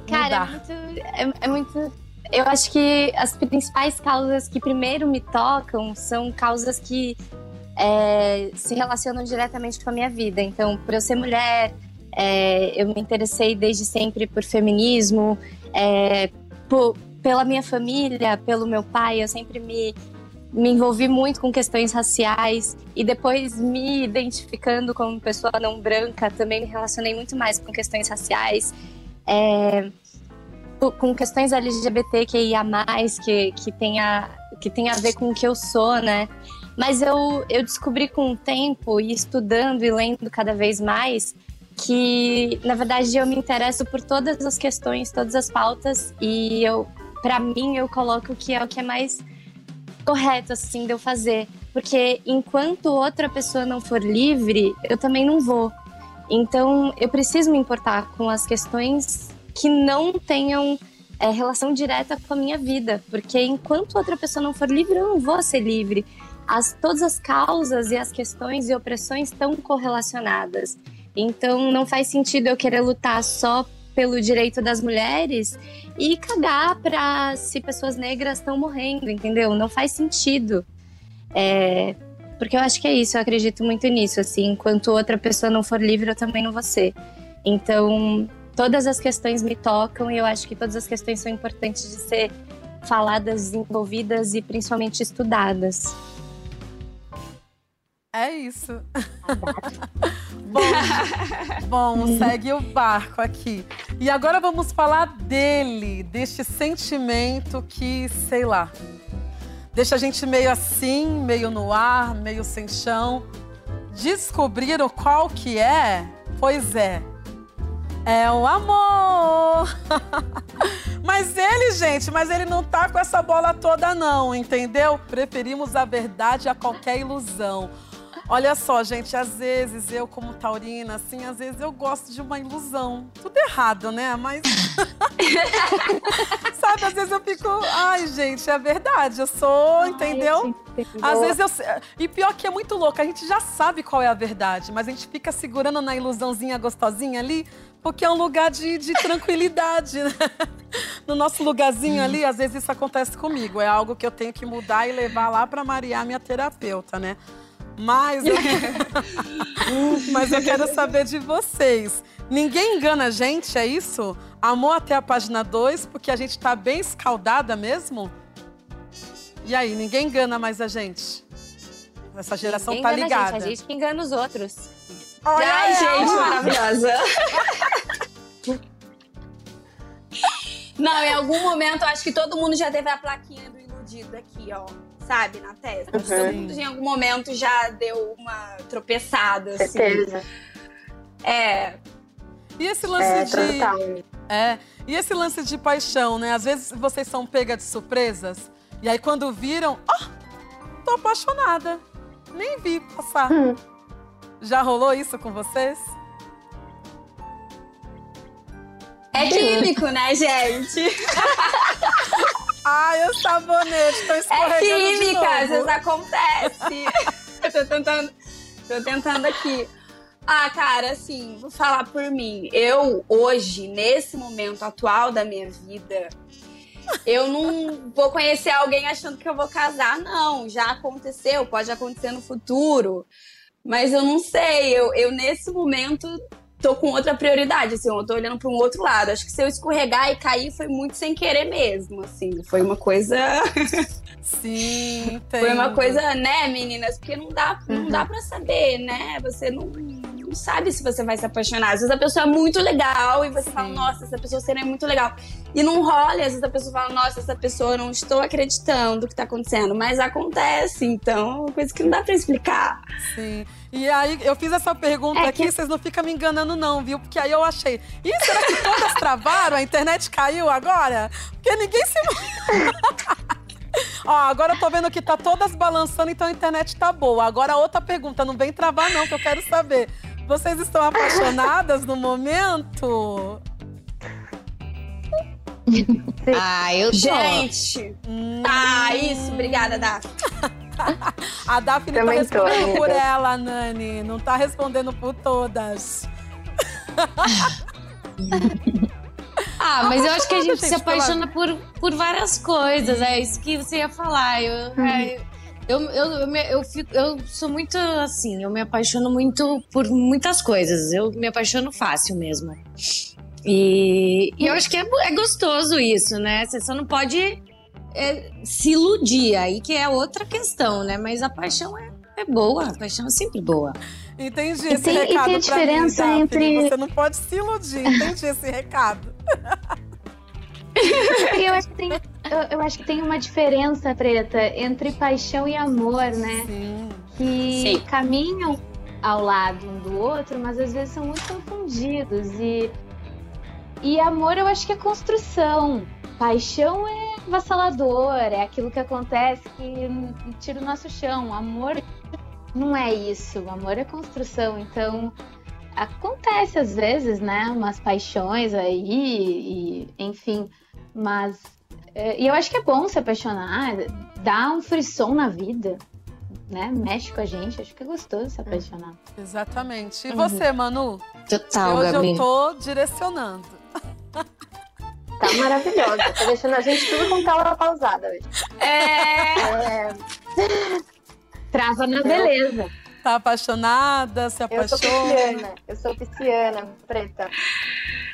cara, é mudar? muito, é, é muito. Eu acho que as principais causas que primeiro me tocam são causas que é, se relacionam diretamente com a minha vida. Então, por eu ser mulher, é, eu me interessei desde sempre por feminismo, é, por- pela minha família, pelo meu pai, eu sempre me, me envolvi muito com questões raciais e depois me identificando como pessoa não branca, também me relacionei muito mais com questões raciais. É, co- com questões LGBTQIA+, que, que, tem a, que tem a ver com o que eu sou, né? Mas eu, eu descobri com o tempo, e estudando e lendo cada vez mais, que, na verdade, eu me interesso por todas as questões, todas as pautas, e eu, para mim, eu coloco que é o que é mais correto, assim, de eu fazer. Porque enquanto outra pessoa não for livre, eu também não vou. Então, eu preciso me importar com as questões que não tenham é, relação direta com a minha vida, porque enquanto outra pessoa não for livre, eu não vou ser livre. As, todas as causas e as questões e opressões estão correlacionadas. Então, não faz sentido eu querer lutar só pelo direito das mulheres e cagar para se pessoas negras estão morrendo, entendeu? Não faz sentido. É, porque eu acho que é isso, eu acredito muito nisso. Assim, enquanto outra pessoa não for livre, eu também não vou ser. Então, todas as questões me tocam e eu acho que todas as questões são importantes de ser faladas, desenvolvidas e principalmente estudadas. É isso. bom, bom, segue o barco aqui. E agora vamos falar dele, deste sentimento que, sei lá, deixa a gente meio assim, meio no ar, meio sem chão. Descobriram qual que é? Pois é. É o amor. mas ele, gente, mas ele não tá com essa bola toda não, entendeu? Preferimos a verdade a qualquer ilusão. Olha só, gente, às vezes eu, como taurina, assim, às vezes eu gosto de uma ilusão. Tudo errado, né? Mas. Sabe, às vezes eu fico. Ai, gente, é verdade, eu sou, entendeu? Às vezes eu. E pior que é muito louco, a gente já sabe qual é a verdade, mas a gente fica segurando na ilusãozinha gostosinha ali, porque é um lugar de, de tranquilidade, né? No nosso lugarzinho ali, às vezes isso acontece comigo. É algo que eu tenho que mudar e levar lá pra Maria, minha terapeuta, né? Mas eu, mas eu quero saber de vocês. Ninguém engana a gente, é isso? Amor até a página 2, porque a gente tá bem escaldada mesmo? E aí, ninguém engana mais a gente? Essa geração Ninguém tá ligada. A gente, a gente que engana os outros. Olha Ai, ela! gente, maravilhosa. Não, em algum momento, acho que todo mundo já teve a plaquinha do iludido aqui, ó. Sabe, na testa. Mundo em algum momento já deu uma tropeçada, assim. Certeza. É, E esse lance É, de. total. É. E esse lance de paixão, né? Às vezes vocês são pega de surpresas. E aí quando viram, ó, tô apaixonada. Nem vi passar. Hum. Já rolou isso com vocês? é químico, né, gente? Ai, o sabonete, tô É escorregando de química, às vezes acontece. eu tô tentando, tô tentando aqui. Ah, cara, assim, vou falar por mim. Eu, hoje, nesse momento atual da minha vida, eu não vou conhecer alguém achando que eu vou casar, não. Já aconteceu, pode acontecer no futuro. Mas eu não sei, eu, eu nesse momento tô com outra prioridade, assim, eu tô olhando para um outro lado. Acho que se eu escorregar e cair foi muito sem querer mesmo, assim. Foi uma coisa Sim, foi uma entendo. coisa, né, meninas? Porque não dá, não Uhum. dá para saber, né? Você não, não sabe se você vai se apaixonar. Às vezes a pessoa é muito legal e você Sim. fala, nossa, essa pessoa seria muito legal. E não rola, e às vezes a pessoa fala, nossa, essa pessoa não estou acreditando que tá acontecendo. Mas acontece, então é uma coisa que não dá pra explicar. Sim. E aí, eu fiz essa pergunta É aqui, que- vocês não ficam me enganando, não, viu? Porque aí eu achei. Ih, será que todas travaram? A internet caiu agora? Porque ninguém se. Ó, agora eu tô vendo que tá todas balançando, então a internet tá boa. Agora outra pergunta, não vem travar, não, que eu quero saber. Vocês estão apaixonadas no momento? Ah, eu tô. Gente! Hum, Ah, isso, obrigada, Dá. a Daphne tá Também tô, respondendo amiga. por ela, Nani. Não tá respondendo por todas. Ah, mas eu acho que a gente gente, se apaixona por, por várias coisas. É isso que você ia falar. Eu, é, eu, eu, eu, me- eu, fico, eu sou muito assim, eu me apaixono muito por muitas coisas. Eu me apaixono fácil mesmo. E, e eu acho que é, é gostoso isso, né? Você só não pode é, se iludir, aí que é outra questão, né? Mas a paixão é, é boa, a paixão é sempre boa. Entendi E esse tem- e recado tem a mim, diferença Daphne. entre- Você não pode se iludir. Entendi esse recado. Eu acho que tem, eu, eu acho que tem uma diferença, Preta, entre paixão e amor, né? Sim. Que Sim. caminham ao lado um do outro, mas às vezes são muito confundidos. E, e amor eu acho que é construção. Paixão é avassalador, é aquilo que acontece que tira o nosso chão. Amor não é isso. Amor é construção. Então, acontece às vezes, né? Umas paixões aí, e, enfim. Mas. é, E eu acho que é bom se apaixonar, dá um frisson na vida, né? Mexe com a gente, acho que é gostoso se apaixonar. Exatamente. E Uhum. você, Manu? Total, Hoje Gabi. eu tô direcionando. Tá maravilhosa. Tá deixando a gente tudo com tela pausada hoje. É. É, Trava na beleza. Tá apaixonada? Se eu sou apaixona? pisciana. Eu sou pisciana, preta.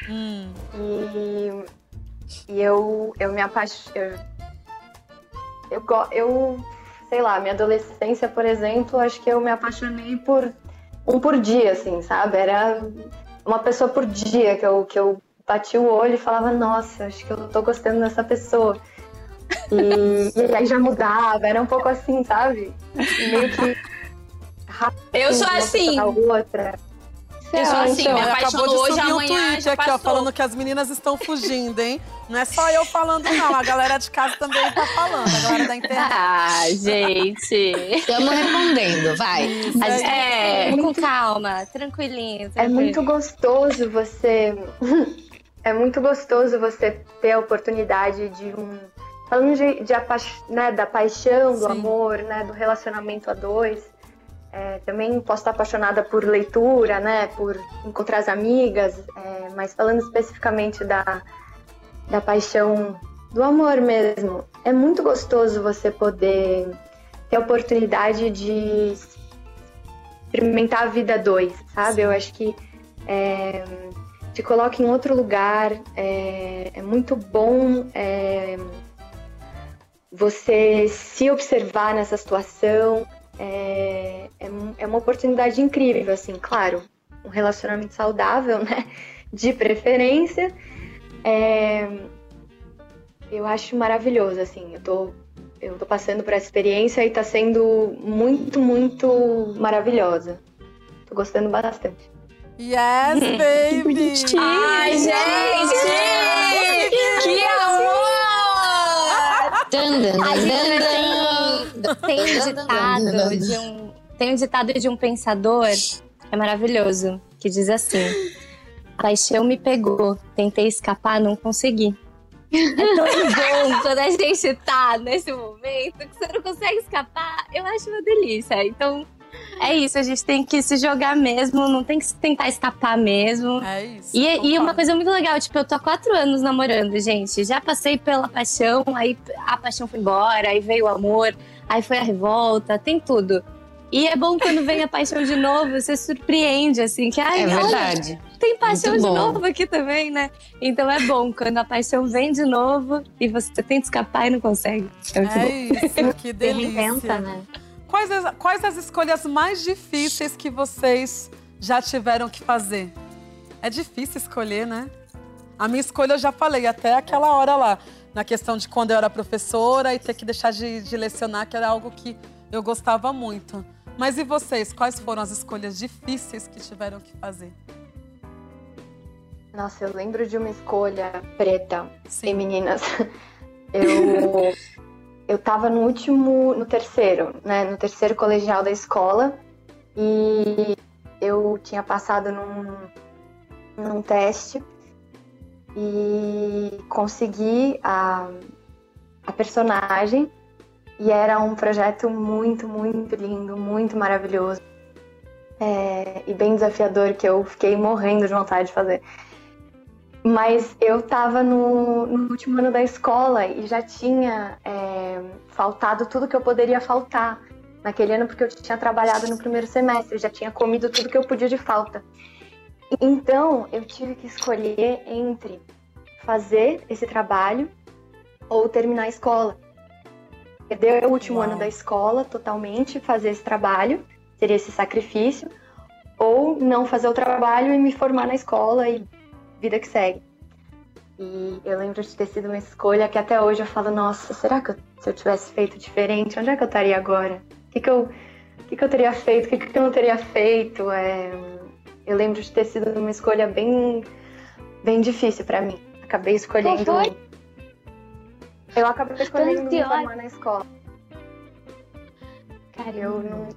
Hum, E, e eu, eu me apaixono. Eu, eu, eu, sei lá, minha adolescência, por exemplo, acho que eu me apaixonei por um por dia, assim, sabe? Era uma pessoa por dia que eu, que eu bati o olho e falava, nossa, acho que eu tô gostando dessa pessoa. E, e aí já mudava, era um pouco assim, sabe? Meio que rápido, Eu sou assim. outra. Eu sou assim, Então, me acabou de hoje, subir um tweet aqui, ó, falando que as meninas estão fugindo, hein? Não é só eu falando, não. A galera de casa também tá falando, a galera da internet. Ah, gente. Estamos respondendo, vai. Isso A aí. gente É. é. com calma, tranquilinho. É tranquilo. muito gostoso você. É muito gostoso você ter a oportunidade de um. Falando de, de apa- né, da paixão, do Sim. amor, né, do relacionamento a dois. É, também posso estar apaixonada por leitura, né, por encontrar as amigas, é, mas falando especificamente da, da paixão do amor mesmo. É muito gostoso você poder ter a oportunidade de experimentar a vida dois, sabe? Eu acho que é, te coloca em outro lugar, é, é muito bom é, você se observar nessa situação. É, é, é uma oportunidade incrível, assim, claro, um relacionamento saudável, né? De preferência. É, eu acho maravilhoso, assim, eu tô, eu tô passando por essa experiência e tá sendo muito, muito maravilhosa. Tô gostando bastante. Yes, baby! Ai, gente! que amor! Dan, dan, dan, dan, dan. Tem, um ditado de um tem um ditado de um pensador é maravilhoso que diz assim: a paixão me pegou, tentei escapar, não consegui. É tão bom quando a gente tá nesse momento que você não consegue escapar. Eu acho uma delícia. Então é isso, a gente tem que se jogar mesmo, não tem que tentar escapar mesmo. É isso. E, e uma coisa muito legal, tipo, eu tô há quatro anos namorando, gente. Já passei pela paixão, aí a paixão foi embora, aí veio o amor, aí foi a revolta, tem tudo. E é bom quando vem a paixão de novo, você surpreende, assim, que ai, É olha, verdade. tem paixão de novo aqui também, né? Então é bom quando a paixão vem de novo e você tenta escapar e não consegue. É muito bom. É isso, que delícia. reinventa, né? Quais as, quais as escolhas mais difíceis que vocês já tiveram que fazer? É difícil escolher, né? A minha escolha eu já falei, até aquela hora lá, na questão de quando eu era professora e ter que deixar de, de lecionar, que era algo que eu gostava muito. Mas e vocês? Quais foram as escolhas difíceis que tiveram que fazer? Nossa, eu lembro de uma escolha preta Sim. meninas. Eu, eu tava no último, no terceiro, né? No terceiro colegial da escola. E eu tinha passado num, num teste e consegui a, a personagem. E era um projeto muito, muito lindo, muito maravilhoso. É, e bem desafiador, que eu fiquei morrendo de vontade de fazer. Mas eu estava no, no, último ano da escola e já tinha é, faltado tudo que eu poderia faltar naquele ano, porque eu tinha trabalhado no primeiro semestre, já tinha comido tudo que eu podia de falta. Então, eu tive que escolher entre fazer esse trabalho ou terminar a escola. Perder o último Uau. ano da escola totalmente, fazer esse trabalho, seria esse sacrifício, ou não fazer o trabalho e me formar na escola e vida que segue. E eu lembro de ter sido uma escolha que até hoje eu falo, nossa, será que eu, se eu tivesse feito diferente, onde é que eu estaria agora? O que, que, eu, que, que eu teria feito? O que, que eu não teria feito? É, eu lembro de ter sido uma escolha bem, bem difícil para mim. Acabei escolhendo. Qual foi? Eu acabei escolhendo me formar na escola. Cara, eu não.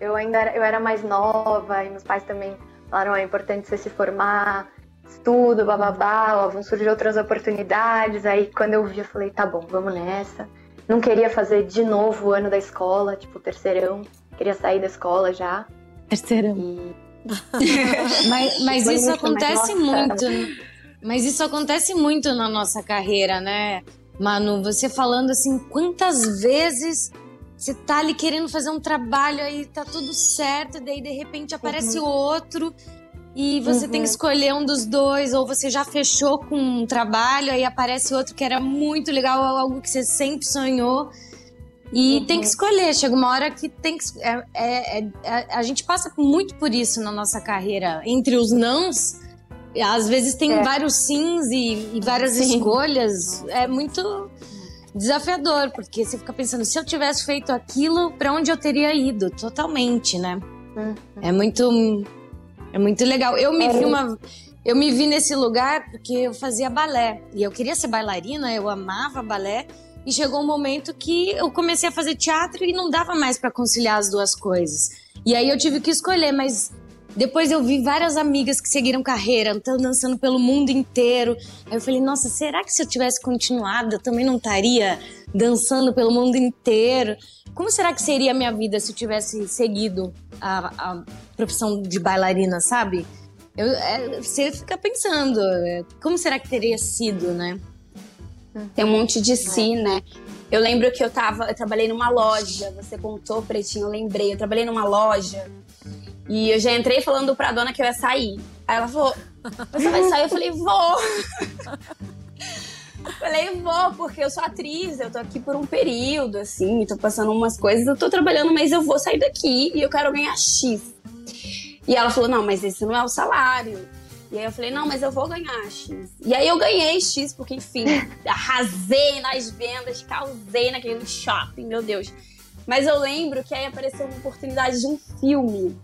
Eu ainda era, eu era mais nova e meus pais também falaram: ah, é importante você se formar, estudo, bababá, ó, vão surgir outras oportunidades. Aí quando eu vi, eu falei: tá bom, vamos nessa. Não queria fazer de novo o ano da escola, tipo, terceirão. Queria sair da escola já. Terceirão. E... mas, mas isso acontece muito. Mas isso acontece muito na nossa carreira, né? Manu, você falando assim, quantas vezes você tá ali querendo fazer um trabalho aí tá tudo certo, daí de repente aparece uhum. outro e você uhum. tem que uhum. escolher um dos dois, ou você já fechou com um trabalho, aí aparece outro que era muito legal, algo que você sempre sonhou. E uhum. tem que escolher, chega uma hora que tem que. É, é, é, a gente passa muito por isso na nossa carreira. Entre os nãos, às vezes tem é. vários sims e, e várias Sim. escolhas. É muito desafiador, porque você fica pensando, se eu tivesse feito aquilo, para onde eu teria ido? Totalmente, né? Uhum. É muito. É muito legal. Eu me vi uma. Eu me vi nesse lugar porque eu fazia balé. E eu queria ser bailarina, eu amava balé. E chegou um momento que eu comecei a fazer teatro e não dava mais para conciliar as duas coisas. E aí eu tive que escolher, mas depois eu vi várias amigas que seguiram carreira, estão dançando pelo mundo inteiro. Aí eu falei, nossa, será que se eu tivesse continuado, eu também não estaria dançando pelo mundo inteiro? Como será que seria a minha vida se eu tivesse seguido a, a profissão de bailarina, sabe? Eu, é, você fica pensando, é, como será que teria sido, né? Tem um monte de si, né? Eu lembro que eu tava, eu trabalhei numa loja, você contou, Pretinho, eu lembrei. Eu trabalhei numa loja e eu já entrei falando pra dona que eu ia sair. Aí ela falou: Você vai sair? Eu falei: Vou. falei: Vou, porque eu sou atriz, eu tô aqui por um período, assim, tô passando umas coisas, eu tô trabalhando, mas eu vou sair daqui e eu quero ganhar X. E ela falou: Não, mas esse não é o salário. E aí eu falei, não, mas eu vou ganhar X. E aí eu ganhei X, porque, enfim, arrasei nas vendas, causei naquele shopping, meu Deus. Mas eu lembro que aí apareceu uma oportunidade de um filme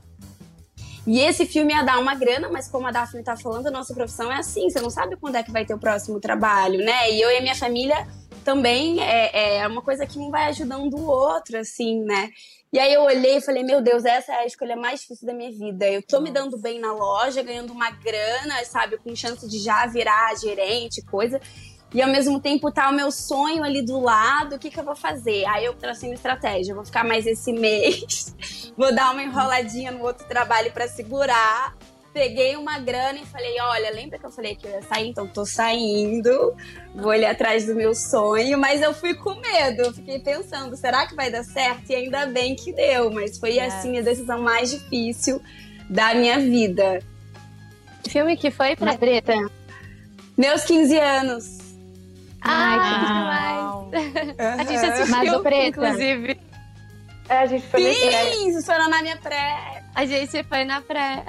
e esse filme ia dar uma grana, mas como a Daphne tá falando, a nossa profissão é assim, você não sabe quando é que vai ter o próximo trabalho, né? E eu e a minha família também é, é uma coisa que um vai ajudando o outro, assim, né? E aí eu olhei e falei, meu Deus, essa é a escolha mais difícil da minha vida. Eu tô me dando bem na loja, ganhando uma grana, sabe, com chance de já virar gerente, coisa e ao mesmo tempo tá o meu sonho ali do lado, o que, que eu vou fazer? Aí eu tracei uma estratégia, vou ficar mais esse mês, vou dar uma enroladinha no outro trabalho para segurar. Peguei uma grana e falei: Olha, lembra que eu falei que eu ia sair? Então tô saindo, vou ali atrás do meu sonho, mas eu fui com medo, eu fiquei pensando: será que vai dar certo? E ainda bem que deu, mas foi assim a decisão mais difícil da minha vida. Que filme que foi, pra Preta? Meus 15 anos. Ai, ah, que demais. Uhum. A gente assistiu, Mas o preto, inclusive. É, a gente foi Sim, vocês foram na minha pré. A gente foi na pré.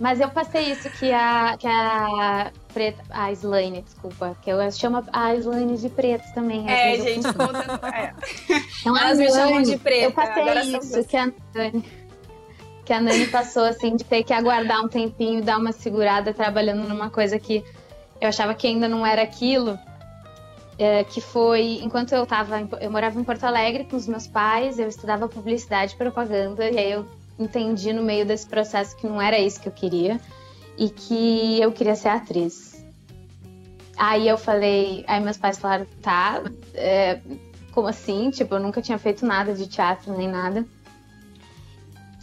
Mas eu passei isso que a, que a preta, a Slane, desculpa, que eu chamo a Slane de preto também. É, gente, conta. É. Então, Elas me chamam de preta. Eu passei isso que a Nani, que a Nani passou, assim, de ter que aguardar um tempinho, dar uma segurada trabalhando numa coisa que eu achava que ainda não era aquilo. É, que foi enquanto eu tava eu morava em Porto Alegre com os meus pais eu estudava publicidade e propaganda e aí eu entendi no meio desse processo que não era isso que eu queria e que eu queria ser atriz. Aí eu falei, aí meus pais falaram, tá, é, como assim? Tipo, eu nunca tinha feito nada de teatro nem nada.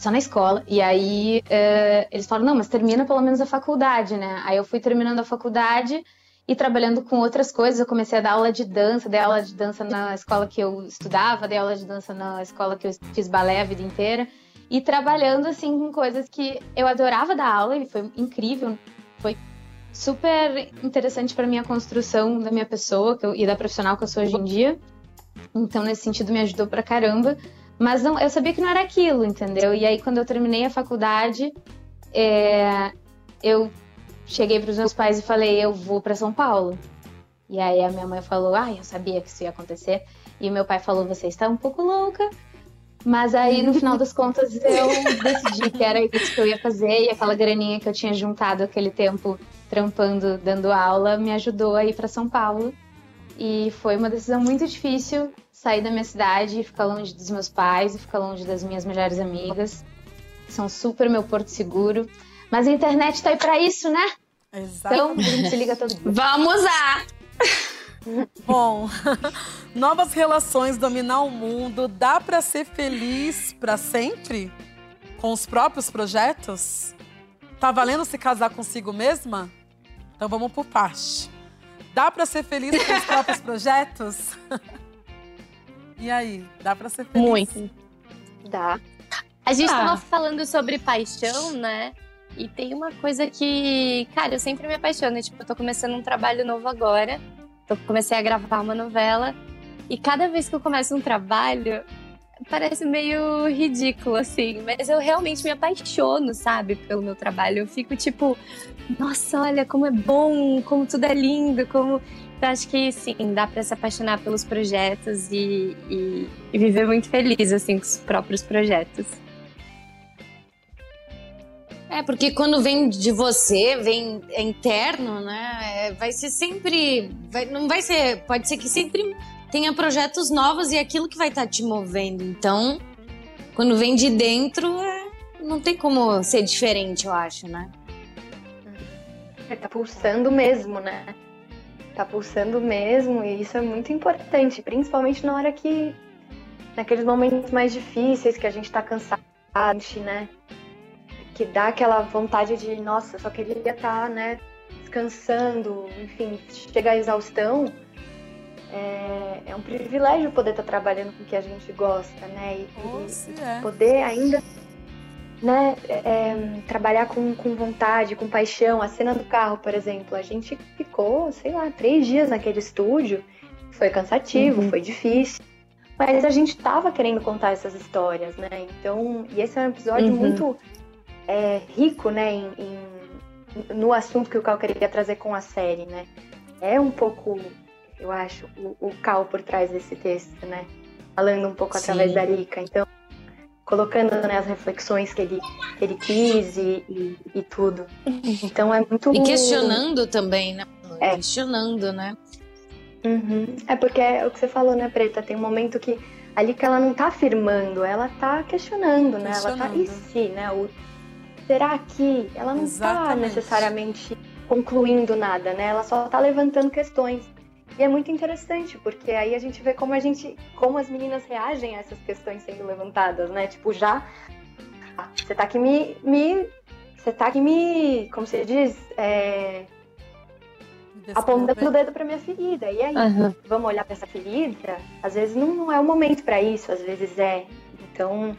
Só na escola. E aí é, eles falaram, não, mas termina pelo menos a faculdade, né? Aí eu fui terminando a faculdade e trabalhando com outras coisas. Eu comecei a dar aula de dança, dei aula de dança na escola que eu estudava, dei aula de dança na escola que eu fiz balé a vida inteira e trabalhando assim com coisas que eu adorava dar aula e foi incrível, foi super interessante para minha construção da minha pessoa eu, e da profissional que eu sou hoje em dia. Então nesse sentido me ajudou pra caramba, mas não, eu sabia que não era aquilo, entendeu? E aí quando eu terminei a faculdade, é, eu cheguei para os meus pais e falei eu vou para São Paulo. E aí a minha mãe falou, ah, eu sabia que isso ia acontecer. E meu pai falou, você está um pouco louca. Mas aí, no final das contas, eu decidi que era isso que eu ia fazer e aquela graninha que eu tinha juntado aquele tempo trampando, dando aula, me ajudou a ir para São Paulo. E foi uma decisão muito difícil sair da minha cidade e ficar longe dos meus pais e ficar longe das minhas melhores amigas, que são super meu porto seguro. Mas a internet tá aí para isso, né? Exato. Então, a gente se liga todo dia. Vamos lá! Bom, novas relações dominar o mundo, dá para ser feliz para sempre com os próprios projetos? Tá valendo se casar consigo mesma? Então vamos por parte. Dá para ser feliz com os próprios projetos? e aí, dá para ser feliz? Muito. Dá. A gente Ah. tava falando sobre paixão, né? E tem uma coisa que, cara, eu sempre me apaixono. Tipo, eu tô começando um trabalho novo agora. Eu comecei a gravar uma novela. E cada vez que eu começo um trabalho, parece meio ridículo, assim. Mas eu realmente me apaixono, sabe, pelo meu trabalho. Eu fico tipo, nossa, olha como é bom, como tudo é lindo, como. Eu acho que sim, dá pra se apaixonar pelos projetos e, e, e viver muito feliz, assim, com os próprios projetos. É, porque quando vem de você, vem é interno, né? é, vai ser sempre. vai- não vai ser. Pode ser que sempre tenha projetos novos e é aquilo que vai estar te movendo. Então, quando vem de dentro, é, não tem como ser diferente, eu acho, né? É, tá pulsando mesmo, né? Tá pulsando mesmo e isso é muito importante, principalmente na hora que. naqueles momentos mais difíceis que a gente tá cansado, né? Que dá aquela vontade de, nossa, só queria estar, né? Descansando, enfim, chega à exaustão. É, é um privilégio poder estar trabalhando com o que a gente gosta, né? E, e- Nossa, é. poder ainda né, é, trabalhar com, com vontade, com paixão. A cena do carro, por exemplo, a gente ficou, sei lá, três dias naquele estúdio. Foi cansativo, foi difícil. Mas a gente tava querendo contar essas histórias, né? Então, e esse é um episódio Uhum. muito é, rico, né, em, em- no assunto que o Cal queria trazer com a série, né? É um pouco, eu acho, o, o Cal por trás desse texto, né? Falando um pouco através Sim. da Rika. Então, colocando né, as reflexões que ele, que ele quis e, e, e tudo. Então é muito. E questionando também, né? É. Questionando, né? Uhum. É porque é o que você falou, né, Preta? Tem um momento que ali que ela não tá afirmando, ela tá questionando, né? Ela tá, e Questionando. se, né? O, será que ela não tá Exatamente. necessariamente concluindo nada, né? Ela só tá levantando questões. E é muito interessante, porque aí a gente vê como a gente, como as meninas reagem a essas questões sendo levantadas, né? Tipo, já ah, você tá aqui me, me você tá aqui me, como você diz, é, apontando o dedo pra minha ferida. E aí? Aham. vamos olhar para essa ferida, às vezes não, não é o momento para isso, às vezes é. Então,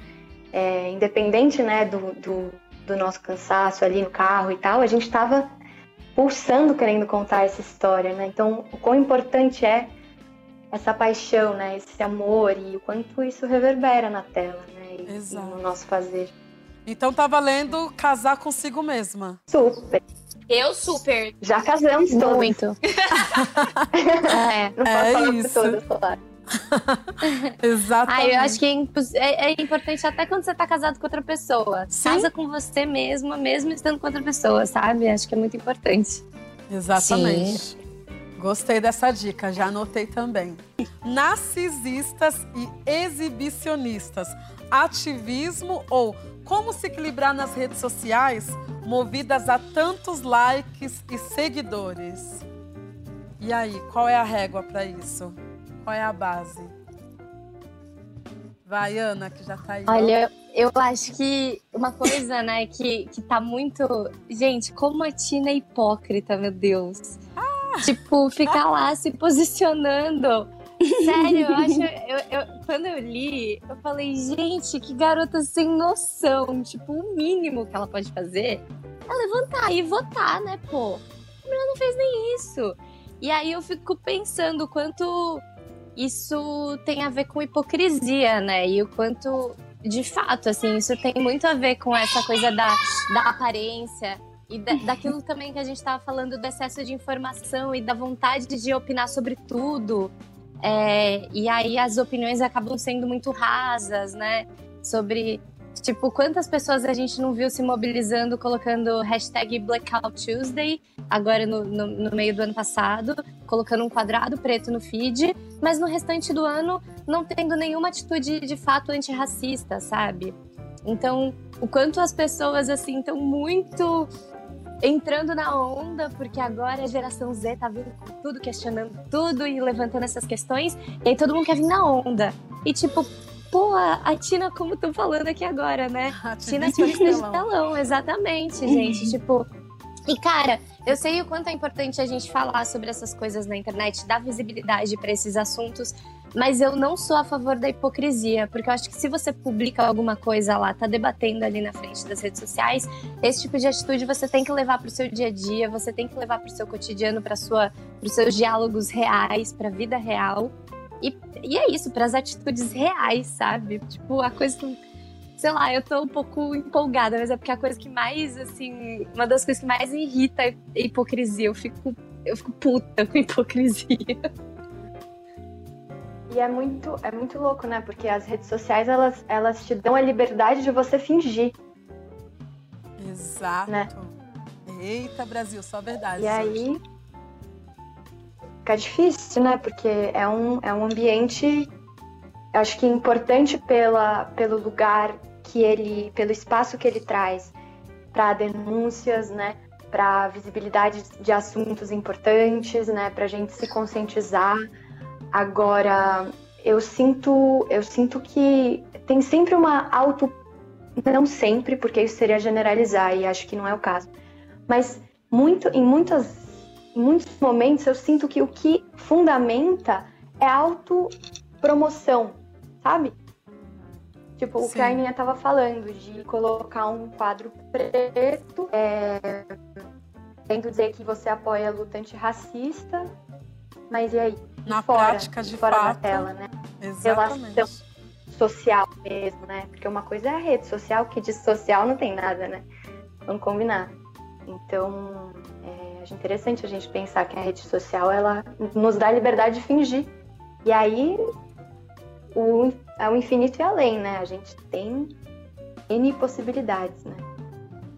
é, independente né, do, do, do nosso cansaço ali no carro e tal, a gente estava pulsando querendo contar essa história, né? Então, o quão importante é essa paixão, né? Esse amor e o quanto isso reverbera na tela, né? E, e no nosso fazer. Então tá valendo casar consigo mesma. Super. Eu super. Já casamos todos. Muito. é. Não posso É falar isso. por todas, falar. Exatamente. Ah, eu acho que é, é- é importante até quando você tá casado com outra pessoa. Sim. Casa com você mesma, mesmo estando com outra pessoa, sabe? Acho que é muito importante. Exatamente. Gostei dessa dica, já anotei também. Narcisistas e exibicionistas. Ativismo ou como se equilibrar nas redes sociais movidas a tantos likes e seguidores? E aí, qual é a régua para isso? Qual é a base? Vai, Ana, que já tá aí. Olha, eu acho que uma coisa, né, que, que tá muito. Gente, como a Tina é hipócrita, meu Deus. Tipo, ficar lá se posicionando. Sério, eu acho. Eu, eu- quando eu li, eu falei, gente, que garota sem noção. Tipo, o mínimo que ela pode fazer é levantar e votar, né, pô? A mulher não fez nem isso. E aí eu fico pensando quanto isso tem a ver com hipocrisia, né? E o quanto, de fato, assim, isso tem muito a ver com essa coisa da, da aparência e da- daquilo também que a gente estava falando do excesso de informação e da vontade de opinar sobre tudo. É, e aí as opiniões acabam sendo muito rasas, né? Sobre, tipo, quantas pessoas a gente não viu se mobilizando, colocando hashtag Blackout Tuesday, agora no, no, no meio do ano passado, colocando um quadrado preto no feed, mas no restante do ano não tendo nenhuma atitude de fato antirracista, sabe? Então, o quanto as pessoas, assim, estão muito entrando na onda, porque agora a geração Z tá vindo com tudo, questionando tudo e levantando essas questões, e aí todo mundo quer vir na onda. E tipo, pô, a a Tina, como tô falando aqui agora, né? Tina Ativista de Ativista de telão. exatamente, gente. tipo. E, cara, eu sei o quanto é importante a gente falar sobre essas coisas na internet, dar visibilidade para esses assuntos, mas eu não sou a favor da hipocrisia, porque eu acho que se você publica alguma coisa lá, tá debatendo ali na frente das redes sociais, esse tipo de atitude você tem que levar pro seu dia a dia, você tem que levar pro seu cotidiano, para sua, pros seus diálogos reais, pra vida real. E, e é isso, para as atitudes reais, sabe? Tipo, a coisa que sei lá, eu tô um pouco empolgada, mas é porque a coisa que mais, assim, uma das coisas que mais irrita é a hipocrisia. Eu fico, eu fico puta com hipocrisia. E é muito, é muito louco, né? Porque as redes sociais, elas, elas te dão a liberdade de você fingir. Exato. Né? Eita, Brasil, só verdade. E aí fica difícil, né? Porque é um, é um ambiente, acho que importante pela, pelo lugar que ele, pelo espaço que ele traz para denúncias, né? Para visibilidade de assuntos importantes, né? Para a gente se conscientizar. Agora, eu sinto, eu sinto que tem sempre uma auto, não sempre, porque isso seria generalizar e acho que não é o caso. Mas muito, em muitas muitos momentos eu sinto que o que fundamenta é autopromoção, sabe? Tipo, o Sim. que a Aninha tava falando, de colocar um quadro preto, é, tendo dizer que você apoia a luta antirracista, mas e aí? Na fora, prática, de fora da fato. tela, né? Exatamente. relação. Social mesmo, né? Porque uma coisa é a rede social, que de social não tem nada, né? Vamos combinar. Então, acho interessante a gente pensar que a rede social ela nos dá a liberdade de fingir. E aí o, é o infinito e além, né? A gente tem N possibilidades, né?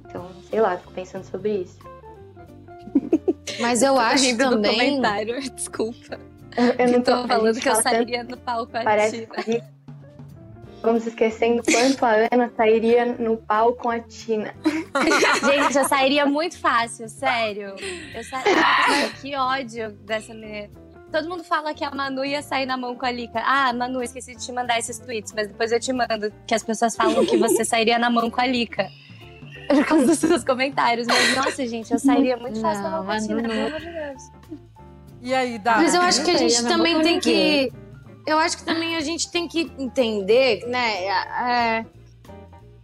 Então, sei lá, fico pensando sobre isso. Mas eu acho Rindo do também. comentário, desculpa. Eu não tô a falando que eu tanto, sairia no palco Parece Tina. Vamos esquecendo quanto a Ana sairia no pau com a Tina. Gente, eu sairia muito fácil, sério. Eu sairia. Ai, que ódio dessa mulher. Todo mundo fala que a Manu ia sair na mão com a Lika. Ah, Manu, esqueci de te mandar esses tweets, mas depois eu te mando. Que as pessoas falam que você sairia na mão com a Lika. Por causa dos seus comentários. Mas, nossa, gente, eu sairia muito fácil na mão com a Não, Tina, Manu pelo amor de Deus. E aí, Dá? Mas eu acho que a gente também tem ninguém. que. Eu acho que também a gente tem que entender, né? é,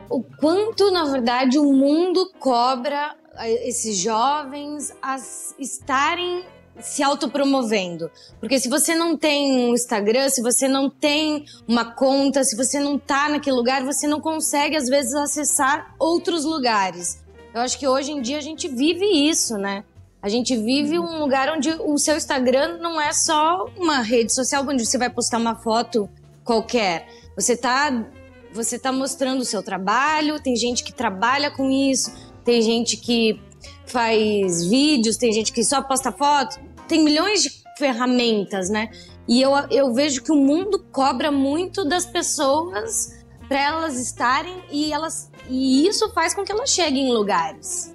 o quanto, na verdade, o mundo cobra esses jovens a estarem se autopromovendo. Porque se você não tem um Instagram, se você não tem uma conta, se você não tá naquele lugar, você não consegue, às vezes, acessar outros lugares. Eu acho que hoje em dia a gente vive isso, né? A gente vive um lugar onde o seu Instagram não é só uma rede social onde você vai postar uma foto qualquer. Você tá, você tá mostrando o seu trabalho, tem gente que trabalha com isso, tem gente que faz vídeos, tem gente que só posta foto, tem milhões de ferramentas, né? E eu, eu vejo que o mundo cobra muito das pessoas para elas estarem e elas e isso faz com que elas cheguem em lugares.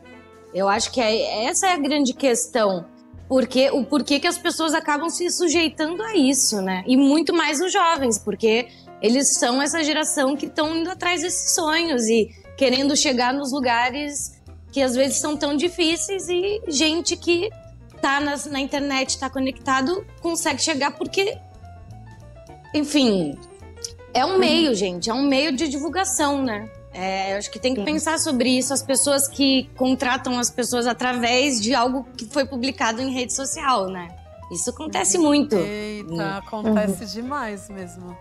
Eu acho que é, essa é a grande questão. Porque, o porquê que as pessoas acabam se sujeitando a isso, né? E muito mais os jovens, porque eles são essa geração que estão indo atrás desses sonhos e querendo chegar nos lugares que às vezes são tão difíceis e gente que tá nas, na internet, tá conectado, consegue chegar porque, enfim, é um meio, gente, é um meio de divulgação, né? É, acho que tem que Sim. pensar sobre isso. As pessoas que contratam as pessoas através de algo que foi publicado em rede social, né? Isso acontece muito. Eita, hum. acontece uhum. demais mesmo.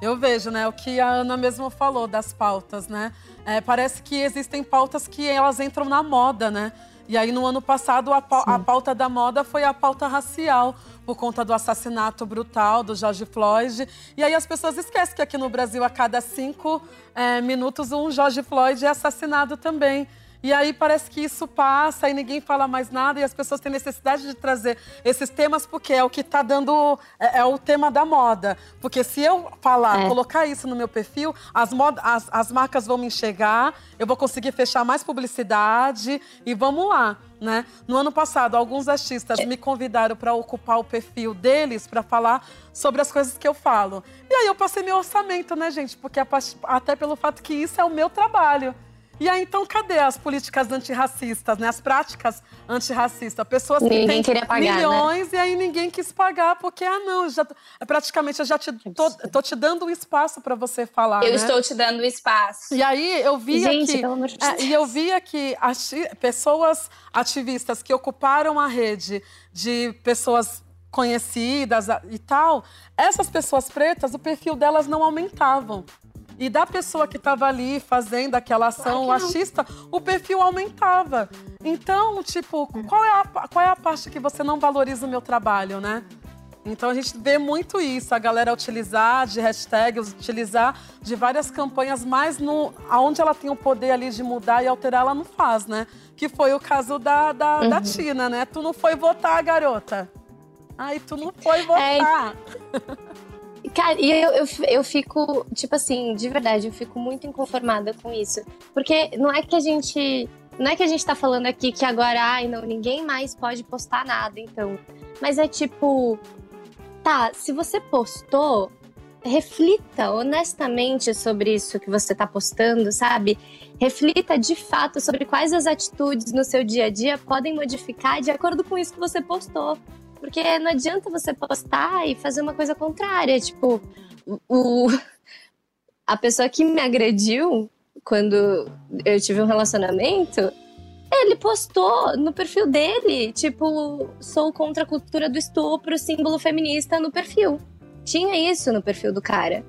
Eu vejo, né, o que a Ana mesmo falou das pautas, né? É, parece que existem pautas que elas entram na moda, né? E aí, no ano passado, a, a pauta da moda foi a pauta racial por conta do assassinato brutal do George Floyd. E aí as pessoas esquecem que aqui no Brasil, a cada cinco é, minutos, um George Floyd é assassinado também. E aí parece que isso passa e ninguém fala mais nada e as pessoas têm necessidade de trazer esses temas porque é o que está dando é, é, o tema da moda. Porque se eu falar, é. colocar isso no meu perfil, as, mod, as, as marcas vão me enxergar, eu vou conseguir fechar mais publicidade e vamos lá. Né? No ano passado, alguns artistas me convidaram para ocupar o perfil deles para falar sobre as coisas que eu falo. E aí eu passei meu orçamento, né, gente? Porque até pelo fato que isso é o meu trabalho. E aí, então, cadê as políticas antirracistas, né? As práticas antirracistas? Pessoas que ninguém têm pagar, né? milhões né? e aí ninguém quis pagar, porque, ah, não, já, praticamente eu já te, tô, tô te dando o espaço para você falar, Eu né? estou te dando o espaço. E aí, eu via Gente, que... Pelo amor de Deus. É, e eu via que pessoas ativistas que ocuparam a rede de pessoas conhecidas e tal, essas pessoas pretas, o perfil delas não aumentavam. E da pessoa que estava ali fazendo aquela ação claro artista, o perfil aumentava. Então, tipo, qual é, a, qual é a parte que você não valoriza o meu trabalho, né? Então a gente vê muito isso, a galera utilizar de hashtags, utilizar de várias campanhas, mas no, aonde ela tem o poder ali de mudar e alterar, ela não faz, né? Que foi o caso da, da, uhum. da Tina, né? Tu não foi votar, garota. Ai, tu não foi é, votar. É... Cara, e eu, eu, eu fico, tipo assim, de verdade, eu fico muito inconformada com isso. Porque não é que a gente. Não é que a gente tá falando aqui que agora, ai, não, ninguém mais pode postar nada, então. Mas é tipo. Tá, se você postou, reflita honestamente sobre isso que você está postando, sabe? Reflita de fato sobre quais as atitudes no seu dia a dia podem modificar de acordo com isso que você postou. Porque não adianta você postar e fazer uma coisa contrária. Tipo, o, a pessoa que me agrediu quando eu tive um relacionamento, ele postou no perfil dele, tipo, sou contra a cultura do estupro, símbolo feminista no perfil. Tinha isso no perfil do cara.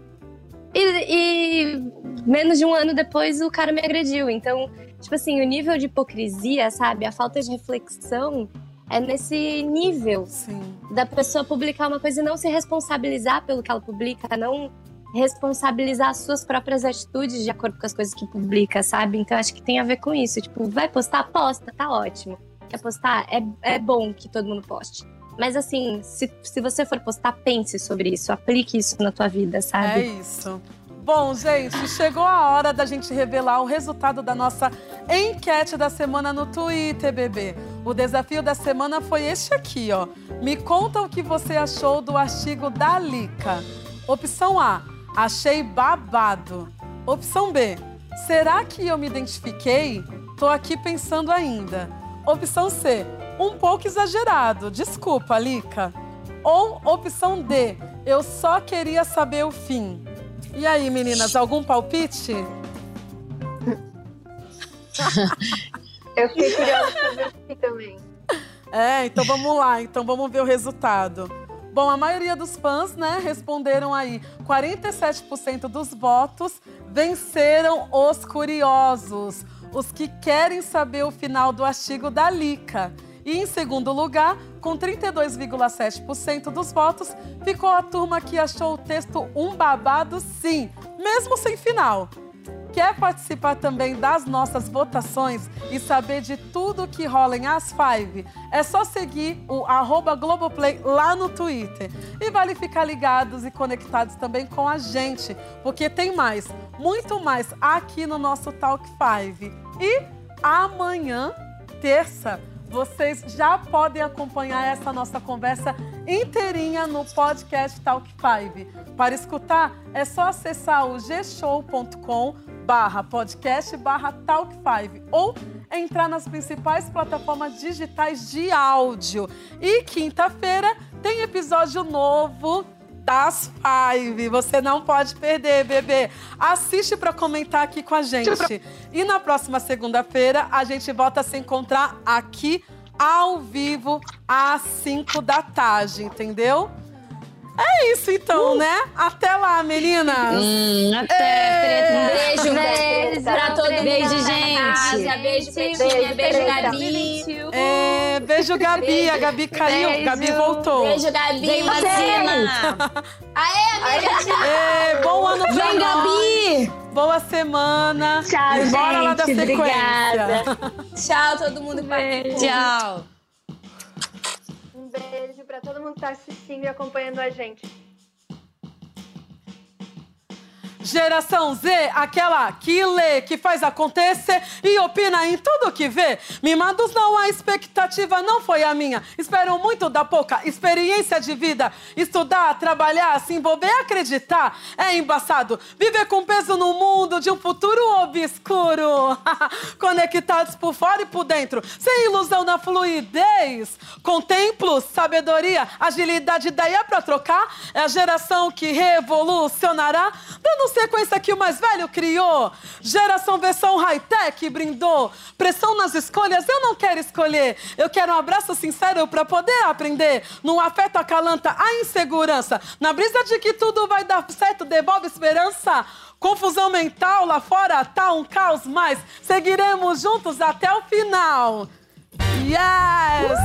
E, e, menos de um ano depois o cara me agrediu. Então, tipo assim, o nível de hipocrisia, sabe? A falta de reflexão é nesse nível Sim. da pessoa publicar uma coisa e não se responsabilizar pelo que ela publica, não responsabilizar as suas próprias atitudes de acordo com as coisas que publica, sabe? Então acho que tem a ver com isso. Tipo, vai postar? Posta, tá ótimo. Quer postar? É, é bom que todo mundo poste. Mas assim, se, se você for postar, pense sobre isso, aplique isso na tua vida, sabe? É isso. Bom, gente, chegou a hora da gente revelar o resultado da nossa enquete da semana no Twitter, bebê. O desafio da semana foi este aqui, ó. Me conta o que você achou do artigo da Lica. Opção A, achei babado. Opção B, será que eu me identifiquei? Tô aqui pensando ainda. Opção C, um pouco exagerado. Desculpa, Lica. Ou opção D, eu só queria saber o fim. E aí, meninas, algum palpite? Eu fiquei curiosa pra ver aqui também. É, então vamos lá. Então vamos ver o resultado. Bom, a maioria dos fãs, né, responderam aí. 47% dos votos venceram os curiosos, os que querem saber o final do artigo da Lica. E em segundo lugar, com 32,7% dos votos, ficou a turma que achou o texto um babado sim, mesmo sem final. Quer participar também das nossas votações e saber de tudo que rola em As Five? É só seguir o arroba Globoplay lá no Twitter. E vale ficar ligados e conectados também com a gente, porque tem mais, muito mais aqui no nosso Talk Five. E amanhã, terça, vocês já podem acompanhar essa nossa conversa inteirinha no podcast Talk 5. Para escutar, é só acessar o gshow.com barra podcast barra Talk 5 ou entrar nas principais plataformas digitais de áudio. E quinta-feira tem episódio novo das Five. Você não pode perder, bebê. Assiste para comentar aqui com a gente. E na próxima segunda-feira a gente volta a se encontrar aqui ao vivo às 5 da tarde, entendeu? É isso então, uh. né? Até lá, meninas. Hum, até, Um beijo, beijo pra todo mundo. Beijo, gente. Beijo, Pretinha. Beijo, beijo Gabi. É, beijo, Gabi. Beijo. A Gabi caiu. Beijo. Gabi voltou. Beijo, Gabi. Vem, Marcela. Aê, amiga. É, bom ano pra Vem, Gabi. Boa semana. Tchau, e bora gente. lá da sequência. Obrigada. Tchau, todo mundo que participou. Tchau. Beijo pra todo mundo que tá assistindo e acompanhando a gente. Geração Z, aquela que lê, que faz acontecer e opina em tudo que vê. Mimados não, a expectativa não foi a minha. Espero muito da pouca experiência de vida. Estudar, trabalhar, se envolver, acreditar. É embaçado. Viver com peso no mundo de um futuro obscuro. Conectados por fora e por dentro. Sem ilusão na fluidez. Contemplo, sabedoria, agilidade, ideia pra trocar. É a geração que revolucionará. Dando sequência que o mais velho criou. Geração versão high-tech brindou. Pressão nas escolhas, eu não quero escolher. Eu quero um abraço sincero pra poder aprender. No afeto acalanta a insegurança. Na brisa de que tudo vai dar certo, devolve esperança. Confusão mental lá fora tá um caos, mas seguiremos juntos até o final. Yes!